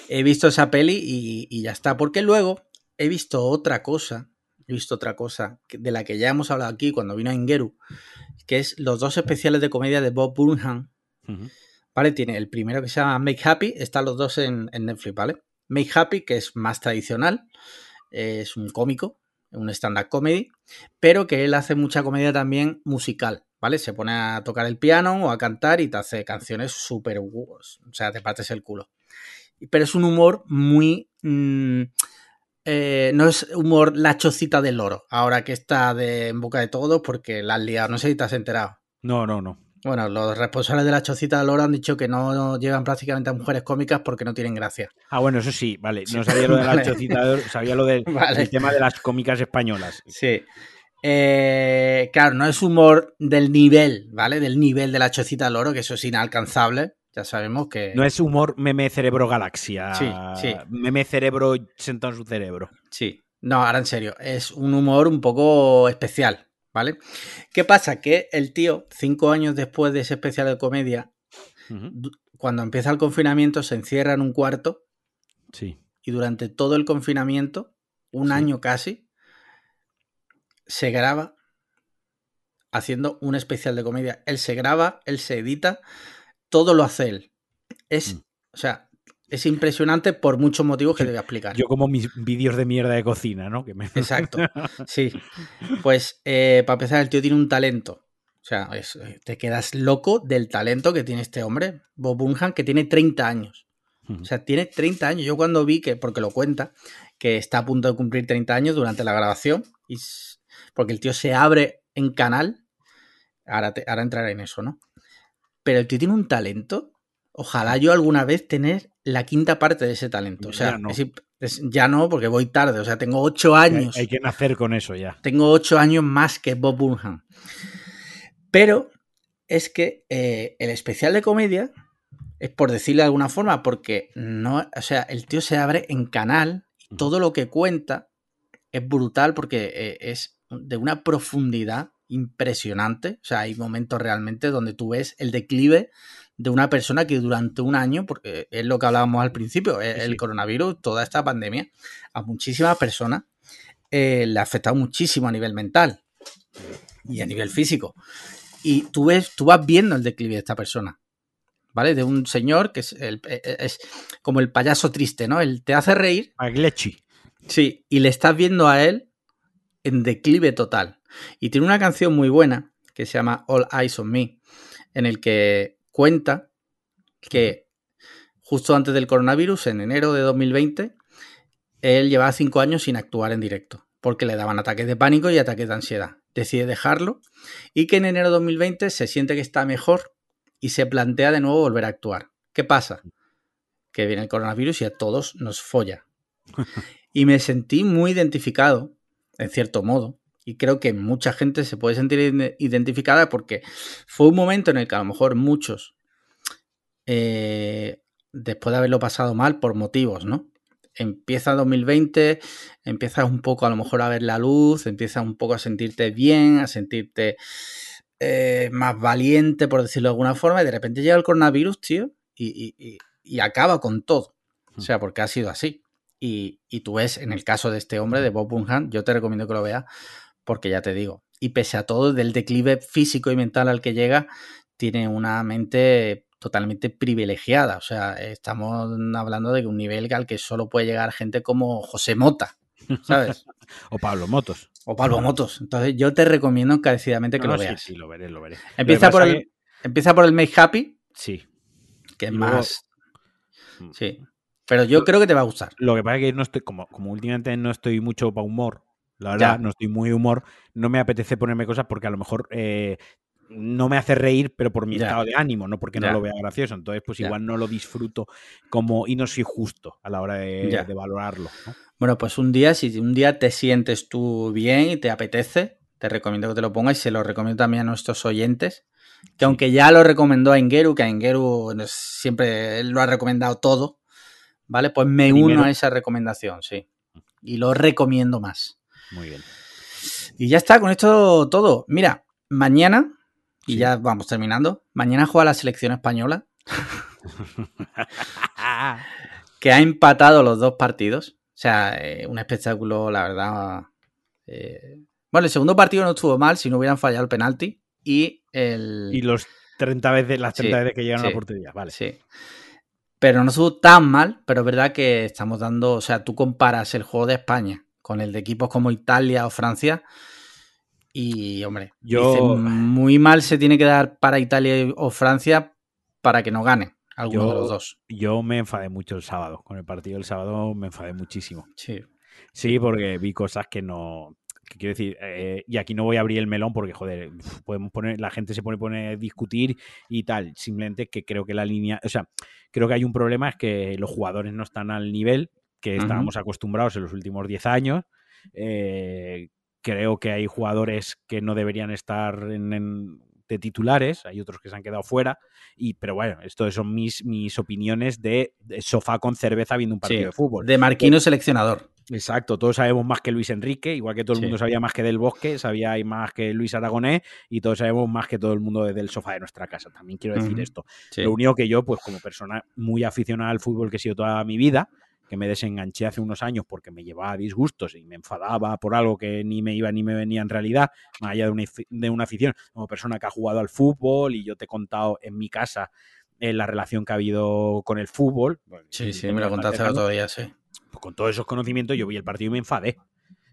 He visto esa peli y, ya está, porque luego he visto otra cosa, he visto otra cosa de la que ya hemos hablado aquí cuando vino a Ingeru, que es los dos especiales de comedia de Bob Burnham. ¿Vale? Tiene el primero que se llama Make Happy, están los dos en, en Netflix, ¿vale? Make Happy, que es más tradicional, es un cómico, un stand-up comedy, pero que él hace mucha comedia también musical, ¿vale? Se pone a tocar el piano o a cantar y te hace canciones súper... O sea, te partes el culo. Pero es un humor muy... Mm, eh, no es humor la chocita del loro, ahora que está de, en boca de todos porque la has liado. No sé si te has enterado. No, no, no. Bueno, los responsables de la chocita de Loro han dicho que no llevan prácticamente a mujeres cómicas porque no tienen gracia. Ah, bueno, eso sí, vale. No sabía lo de la [LAUGHS] chocita de Oro, sabía lo del [LAUGHS] tema de las cómicas españolas. Sí. Eh, claro, no es humor del nivel, ¿vale? Del nivel de la chocita de Loro, que eso es inalcanzable. Ya sabemos que. No es humor meme cerebro galaxia. Sí, sí. Meme cerebro sentado en su cerebro. Sí. No, ahora en serio. Es un humor un poco especial. ¿Vale? ¿Qué pasa? Que el tío, cinco años después de ese especial de comedia, cuando empieza el confinamiento, se encierra en un cuarto. Sí. Y durante todo el confinamiento, un año casi, se graba haciendo un especial de comedia. Él se graba, él se edita, todo lo hace él. Es, mm. o sea, es impresionante por muchos motivos que te voy a explicar. Yo como mis vídeos de mierda de cocina, ¿no? Exacto. [LAUGHS] Sí. Pues eh, para empezar, el tío tiene un talento. O sea, eh, te quedas loco del talento que tiene este hombre, Bob Bunham, que tiene 30 años. O sea, tiene 30 años. Yo cuando vi que, porque lo cuenta, que está a punto de cumplir 30 años durante la grabación, y, porque el tío se abre en canal, ahora, ahora entraré en eso, ¿no? Pero el tío tiene un talento Ojalá yo alguna vez tener la quinta parte de ese talento. O sea, ya no, ya no porque voy tarde. O sea, tengo ocho años. Hay, que nacer con eso ya. Tengo ocho años más que Bob Burnham. Pero es que eh, el especial de comedia es por decirlo de alguna forma, porque no, o sea, el tío se abre en canal y todo lo que cuenta es brutal porque eh, es de una profundidad impresionante. O sea, hay momentos realmente donde tú ves el declive de una persona que durante un año, porque es lo que hablábamos al principio, el, coronavirus, toda esta pandemia, a muchísimas personas eh, le ha afectado muchísimo a nivel mental y a nivel físico. Y tú ves, tú vas viendo el declive de esta persona. ¿Vale? De un señor que es, el, e, e, es como el payaso triste, ¿no? Él te hace reír. Aglechi. Sí, y le estás viendo a él en declive total. Y tiene una canción muy buena que se llama All Eyes on Me, en el que cuenta que justo antes del coronavirus, en enero de 2020, él llevaba cinco años sin actuar en directo, porque le daban ataques de pánico y ataques de ansiedad. Decide dejarlo y que en enero de 2020 se siente que está mejor y se plantea de nuevo volver a actuar. ¿Qué pasa? Que viene el coronavirus y a todos nos folla. [LAUGHS] Y me sentí muy identificado, en cierto modo, Y creo que mucha gente se puede sentir identificada porque fue un momento en el que a lo mejor muchos, eh, después de haberlo pasado mal por motivos, ¿no? Empieza 2020, empiezas un poco a lo mejor a ver la luz, empiezas un poco a sentirte bien, a sentirte eh, más valiente, por decirlo de alguna forma, y de repente llega el coronavirus, tío, y, acaba con todo. O sea, porque ha sido así. Y, tú ves, en el caso de este hombre, de Bob Bunhan, yo te recomiendo que lo veas, porque ya te digo, y pese a todo, del declive físico y mental al que llega, tiene una mente totalmente privilegiada. O sea, estamos hablando de un nivel al que solo puede llegar gente como José Mota, ¿sabes? [LAUGHS] o Pablo Motos. O Pablo Motos. Entonces yo te recomiendo encarecidamente que lo veas. Sí, lo veré, lo veré. Empieza, por el, empieza por el Make Happy. Sí. Que es más... Mm. Sí. Pero yo creo que te va a gustar. Lo que pasa es que no estoy, como, como últimamente no estoy mucho para humor, la verdad, no estoy muy humor, no me apetece ponerme cosas porque a lo mejor eh, no me hace reír, pero por mi estado de ánimo, no porque no lo vea gracioso. Entonces, pues igual no lo disfruto como y no soy justo a la hora de, valorarlo. Bueno, pues un día, si un día te sientes tú bien y te apetece, te recomiendo que te lo pongas y se lo recomiendo también a nuestros oyentes. Que aunque ya lo recomendó a Ingeru, que a Ingeru siempre lo ha recomendado todo, ¿vale? Pues me uno a esa recomendación, sí. Y lo recomiendo más. Muy bien. Y ya está, con esto todo. Mira, mañana, y ya vamos terminando, mañana juega la selección española. [LAUGHS] que ha empatado los dos partidos. O sea, eh, un espectáculo, la verdad. Eh, bueno, el segundo partido no estuvo mal si no hubieran fallado el penalti. Y el. Y los 30 veces, las 30 veces que llegaron a la portería, vale. Sí. Pero no estuvo tan mal, pero es verdad que estamos dando. O sea, tú comparas el juego de España con el de equipos como Italia o Francia. Y, hombre, yo... muy mal se tiene que dar para Italia o Francia para que no gane alguno de los dos. Yo me enfadé mucho el sábado. Con el partido del sábado me enfadé muchísimo. Sí. Sí, porque vi cosas que no. quiero decir, eh, y aquí no voy a abrir el melón porque, joder, podemos poner, la gente se pone, pone a discutir y tal. Simplemente que creo que la línea, o sea, creo que hay un problema, es que los jugadores no están al nivel que estábamos acostumbrados en los últimos 10 años. Eh, creo que hay jugadores que no deberían estar en, de titulares, hay otros que se han quedado fuera, y, pero bueno, esto son mis, mis opiniones de, sofá con cerveza viendo un partido de fútbol. De Marquino seleccionador. Exacto, todos sabemos más que Luis Enrique, igual que todo el mundo sabía más que Del Bosque, sabía más que Luis Aragonés y todos sabemos más que todo el mundo desde el sofá de nuestra casa. También quiero decir esto. Lo único que yo, pues como persona muy aficionada al fútbol que he sido toda mi vida, que me desenganché hace unos años porque me llevaba a disgustos y me enfadaba por algo que ni me iba ni me venía en realidad, más allá de una, de una afición, como persona que ha jugado al fútbol y yo te he contado en mi casa eh, la relación que ha habido con el fútbol. Sí, sí, me lo contaste día, sí. Pues con todos esos conocimientos yo vi el partido y me enfadé.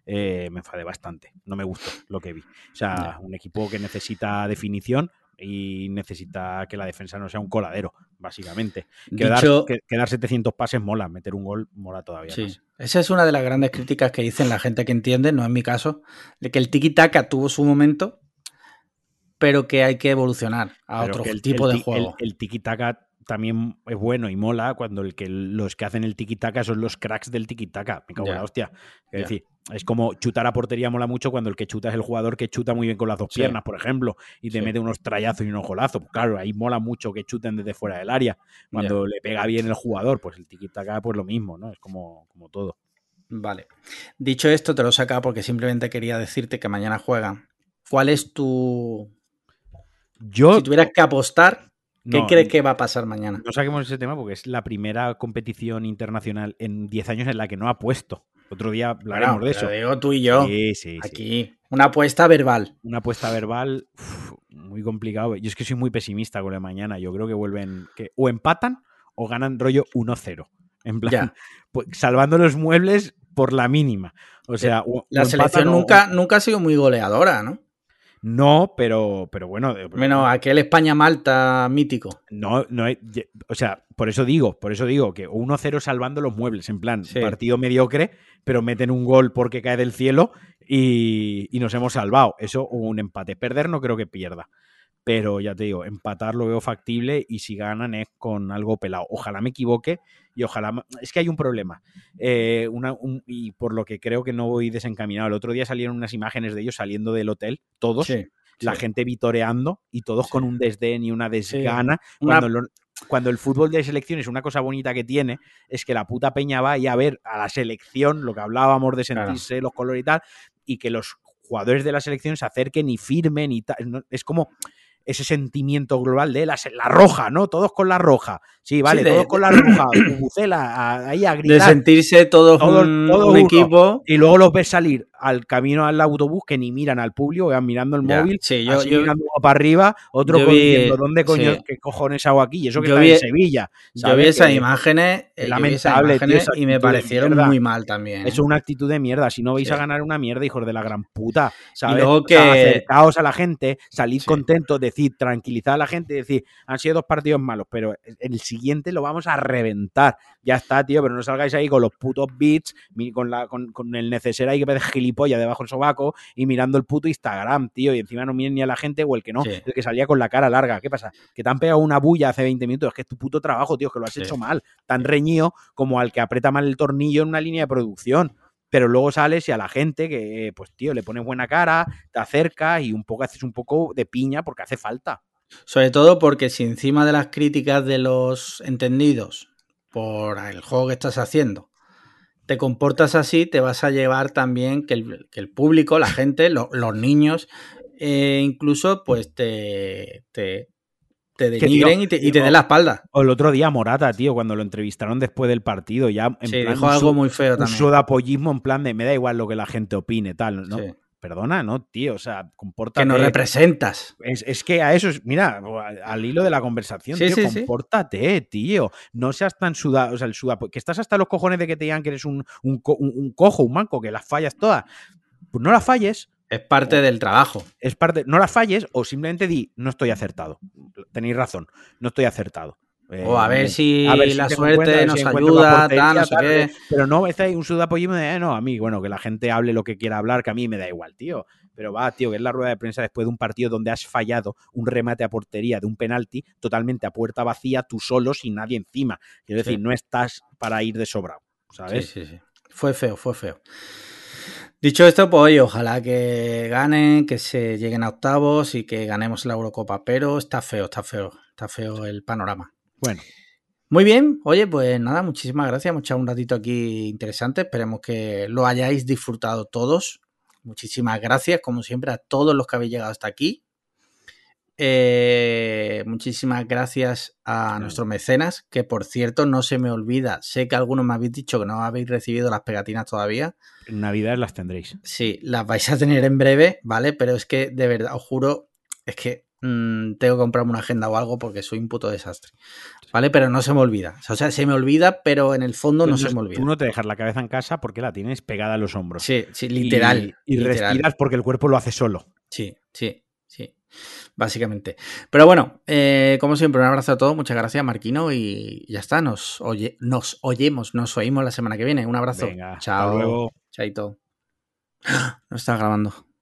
Eh, me enfadé bastante. No me gustó lo que vi. O sea, un equipo que necesita definición, y necesita que la defensa no sea un coladero, básicamente. Quedar, quedar 700 pases mola, meter un gol mola todavía. Sí. Esa es una de las grandes críticas que dicen la gente que entiende, no es mi caso, de que el tiki-taka tuvo su momento, pero que hay que evolucionar a otro tipo de juego. El, el tiki-taka también es bueno y mola cuando el que los que hacen el tiki-taka son los cracks del tiki-taka. Me cago en la hostia. Es decir, es como chutar a portería mola mucho cuando el que chuta es el jugador que chuta muy bien con las dos piernas, por ejemplo, y te mete unos trayazos y unos golazos. Pues claro, ahí mola mucho que chuten desde fuera del área. Cuando le pega bien el jugador, pues el tiki-taka, pues lo mismo, ¿no? Es como, como todo. Vale. Dicho esto, te lo saca porque simplemente quería decirte que mañana juegan. ¿Cuál es tu. Yo. Si tuvieras que apostar, ¿Qué crees que va a pasar mañana? No saquemos ese tema porque es la primera competición internacional en 10 años en la que no ha puesto. Otro día hablaremos de eso. digo tú y yo. Sí, sí, Aquí. Una apuesta verbal. Una apuesta verbal muy complicado. Yo es que soy muy pesimista con la mañana. Yo creo que vuelven. Que o empatan o ganan rollo 1-0. En plan, [LAUGHS] pues, salvando los muebles por la mínima. O sea, la selección nunca, nunca ha sido muy goleadora, ¿no? No, pero, pero bueno. Menos aquel España-Malta mítico. No, no, o sea, por eso digo, por eso digo que 1-0 salvando los muebles, en plan, partido mediocre, pero meten un gol porque cae del cielo y, nos hemos salvado. Eso un empate. Perder no creo que pierda. pero ya te digo, empatar lo veo factible y si ganan es con algo pelado. Ojalá me equivoque y ojalá... Es que hay un problema eh, y por lo que creo que no voy desencaminado. El otro día salieron unas imágenes de ellos saliendo del hotel, todos. la gente vitoreando y todos con un desdén y una desgana. Cuando, cuando, el fútbol de selección es una cosa bonita que tiene, es que la puta peña va a ver a la selección, lo que hablábamos de sentirse los colores y tal, y que los jugadores de la selección se acerquen y firmen y tal. Es como ese sentimiento global de la, la, roja, ¿no? Todos con la roja. Sí, vale, todos con la roja. [CLEARS THROAT] Bucela, ahí a gritar. De sentirse todos, un, equipo. Y luego los ves salir al camino al autobús que ni miran al público, van mirando el móvil, sí, yo, mirando para arriba, otro diciendo, ¿dónde coño, qué cojones hago aquí? Y eso que está en Sevilla. Yo vi esas imágenes, eh, lamentable, y me parecieron muy mal también. Es ¿eh? una actitud de mierda. Si no vais a ganar una mierda, hijos de la gran puta, ¿sabes? Y luego que... acercaos a la gente, salid contentos, decir, tranquilizad a la gente, decir, han sido dos partidos malos, pero el siguiente lo vamos a reventar. Ya está, tío, pero no salgáis ahí con los putos beats, con, la, con, con el neceser ahí que gilipollas debajo del sobaco y mirando el puto Instagram, tío, y encima no miren ni a la gente o el que no, el que salía con la cara larga. ¿Qué pasa? Que te han pegado una bulla hace 20 minutos, es que es tu puto trabajo, tío, que lo has hecho mal, tan reñido como al que aprieta mal el tornillo en una línea de producción pero luego sales y a la gente que, pues tío, le pones buena cara, te acercas y un poco haces un poco de piña porque hace falta. Sobre todo porque si encima de las críticas de los entendidos por el juego que estás haciendo, te comportas así, te vas a llevar también que el, público, la gente, los niños, eh, incluso, pues te, te, te denigren y te, y den la espalda. O el otro día Morata, tío, cuando lo entrevistaron después del partido, ya en sí, dijo algo muy feo también. Un sodapollismo en plan de me da igual lo que la gente opine, tal, ¿no? Perdona, ¿no, tío? O sea, comporta. Que no representas. Es, que a eso es, mira, al hilo de la conversación, tío, compórtate, tío. No seas tan sudado, o sea, el sudado, que estás hasta los cojones de que te digan que eres un, un, cojo, un manco, que las fallas todas. Pues no las falles. Es parte del trabajo. Es parte, no las falles o simplemente di, no estoy acertado. Tenéis razón, no estoy acertado o a ver si, la suerte nos ayuda, tal, no sé qué. Pero no, es un sudapollismo de, eh, no, a mí, bueno, que la gente hable lo que quiera hablar, que a mí me da igual, tío. Pero va, tío, que es la rueda de prensa después de un partido donde has fallado un remate a portería de un penalti totalmente a puerta vacía, tú solo, sin nadie encima. Quiero decir, no estás para ir de sobrado, ¿sabes? Sí, sí, sí. Fue feo, fue feo. Dicho esto, pues oye, ojalá que ganen, que se lleguen a octavos y que ganemos la Eurocopa, pero está feo, está feo, está feo el panorama. Bueno. Muy bien, oye, pues nada, muchísimas gracias. Hemos echado un ratito aquí interesante. Esperemos que lo hayáis disfrutado todos. Muchísimas gracias, como siempre, a todos los que habéis llegado hasta aquí. Eh, muchísimas gracias a nuestros mecenas, que por cierto no se me olvida, sé que algunos me habéis dicho que no habéis recibido las pegatinas todavía. En Navidad las tendréis. Sí, las vais a tener en breve, ¿vale? Pero es que de verdad, os juro, es que Mm, tengo que comprarme una agenda o algo porque soy un puto desastre. ¿Vale? Pero no se me olvida. O sea, se me olvida, pero en el fondo no se me olvida. Tú no te dejas la cabeza en casa porque la tienes pegada a los hombros. Sí, sí, literal. Y, respiras porque el cuerpo lo hace solo. Sí, sí, sí. Básicamente. Pero bueno, eh, como siempre, un abrazo a todos. Muchas gracias, Marquino. Y ya está. Nos, oye, nos oyemos, nos oímos la semana que viene. Un abrazo. Chao. Hasta luego. Chaito. [GASPS] No está grabando.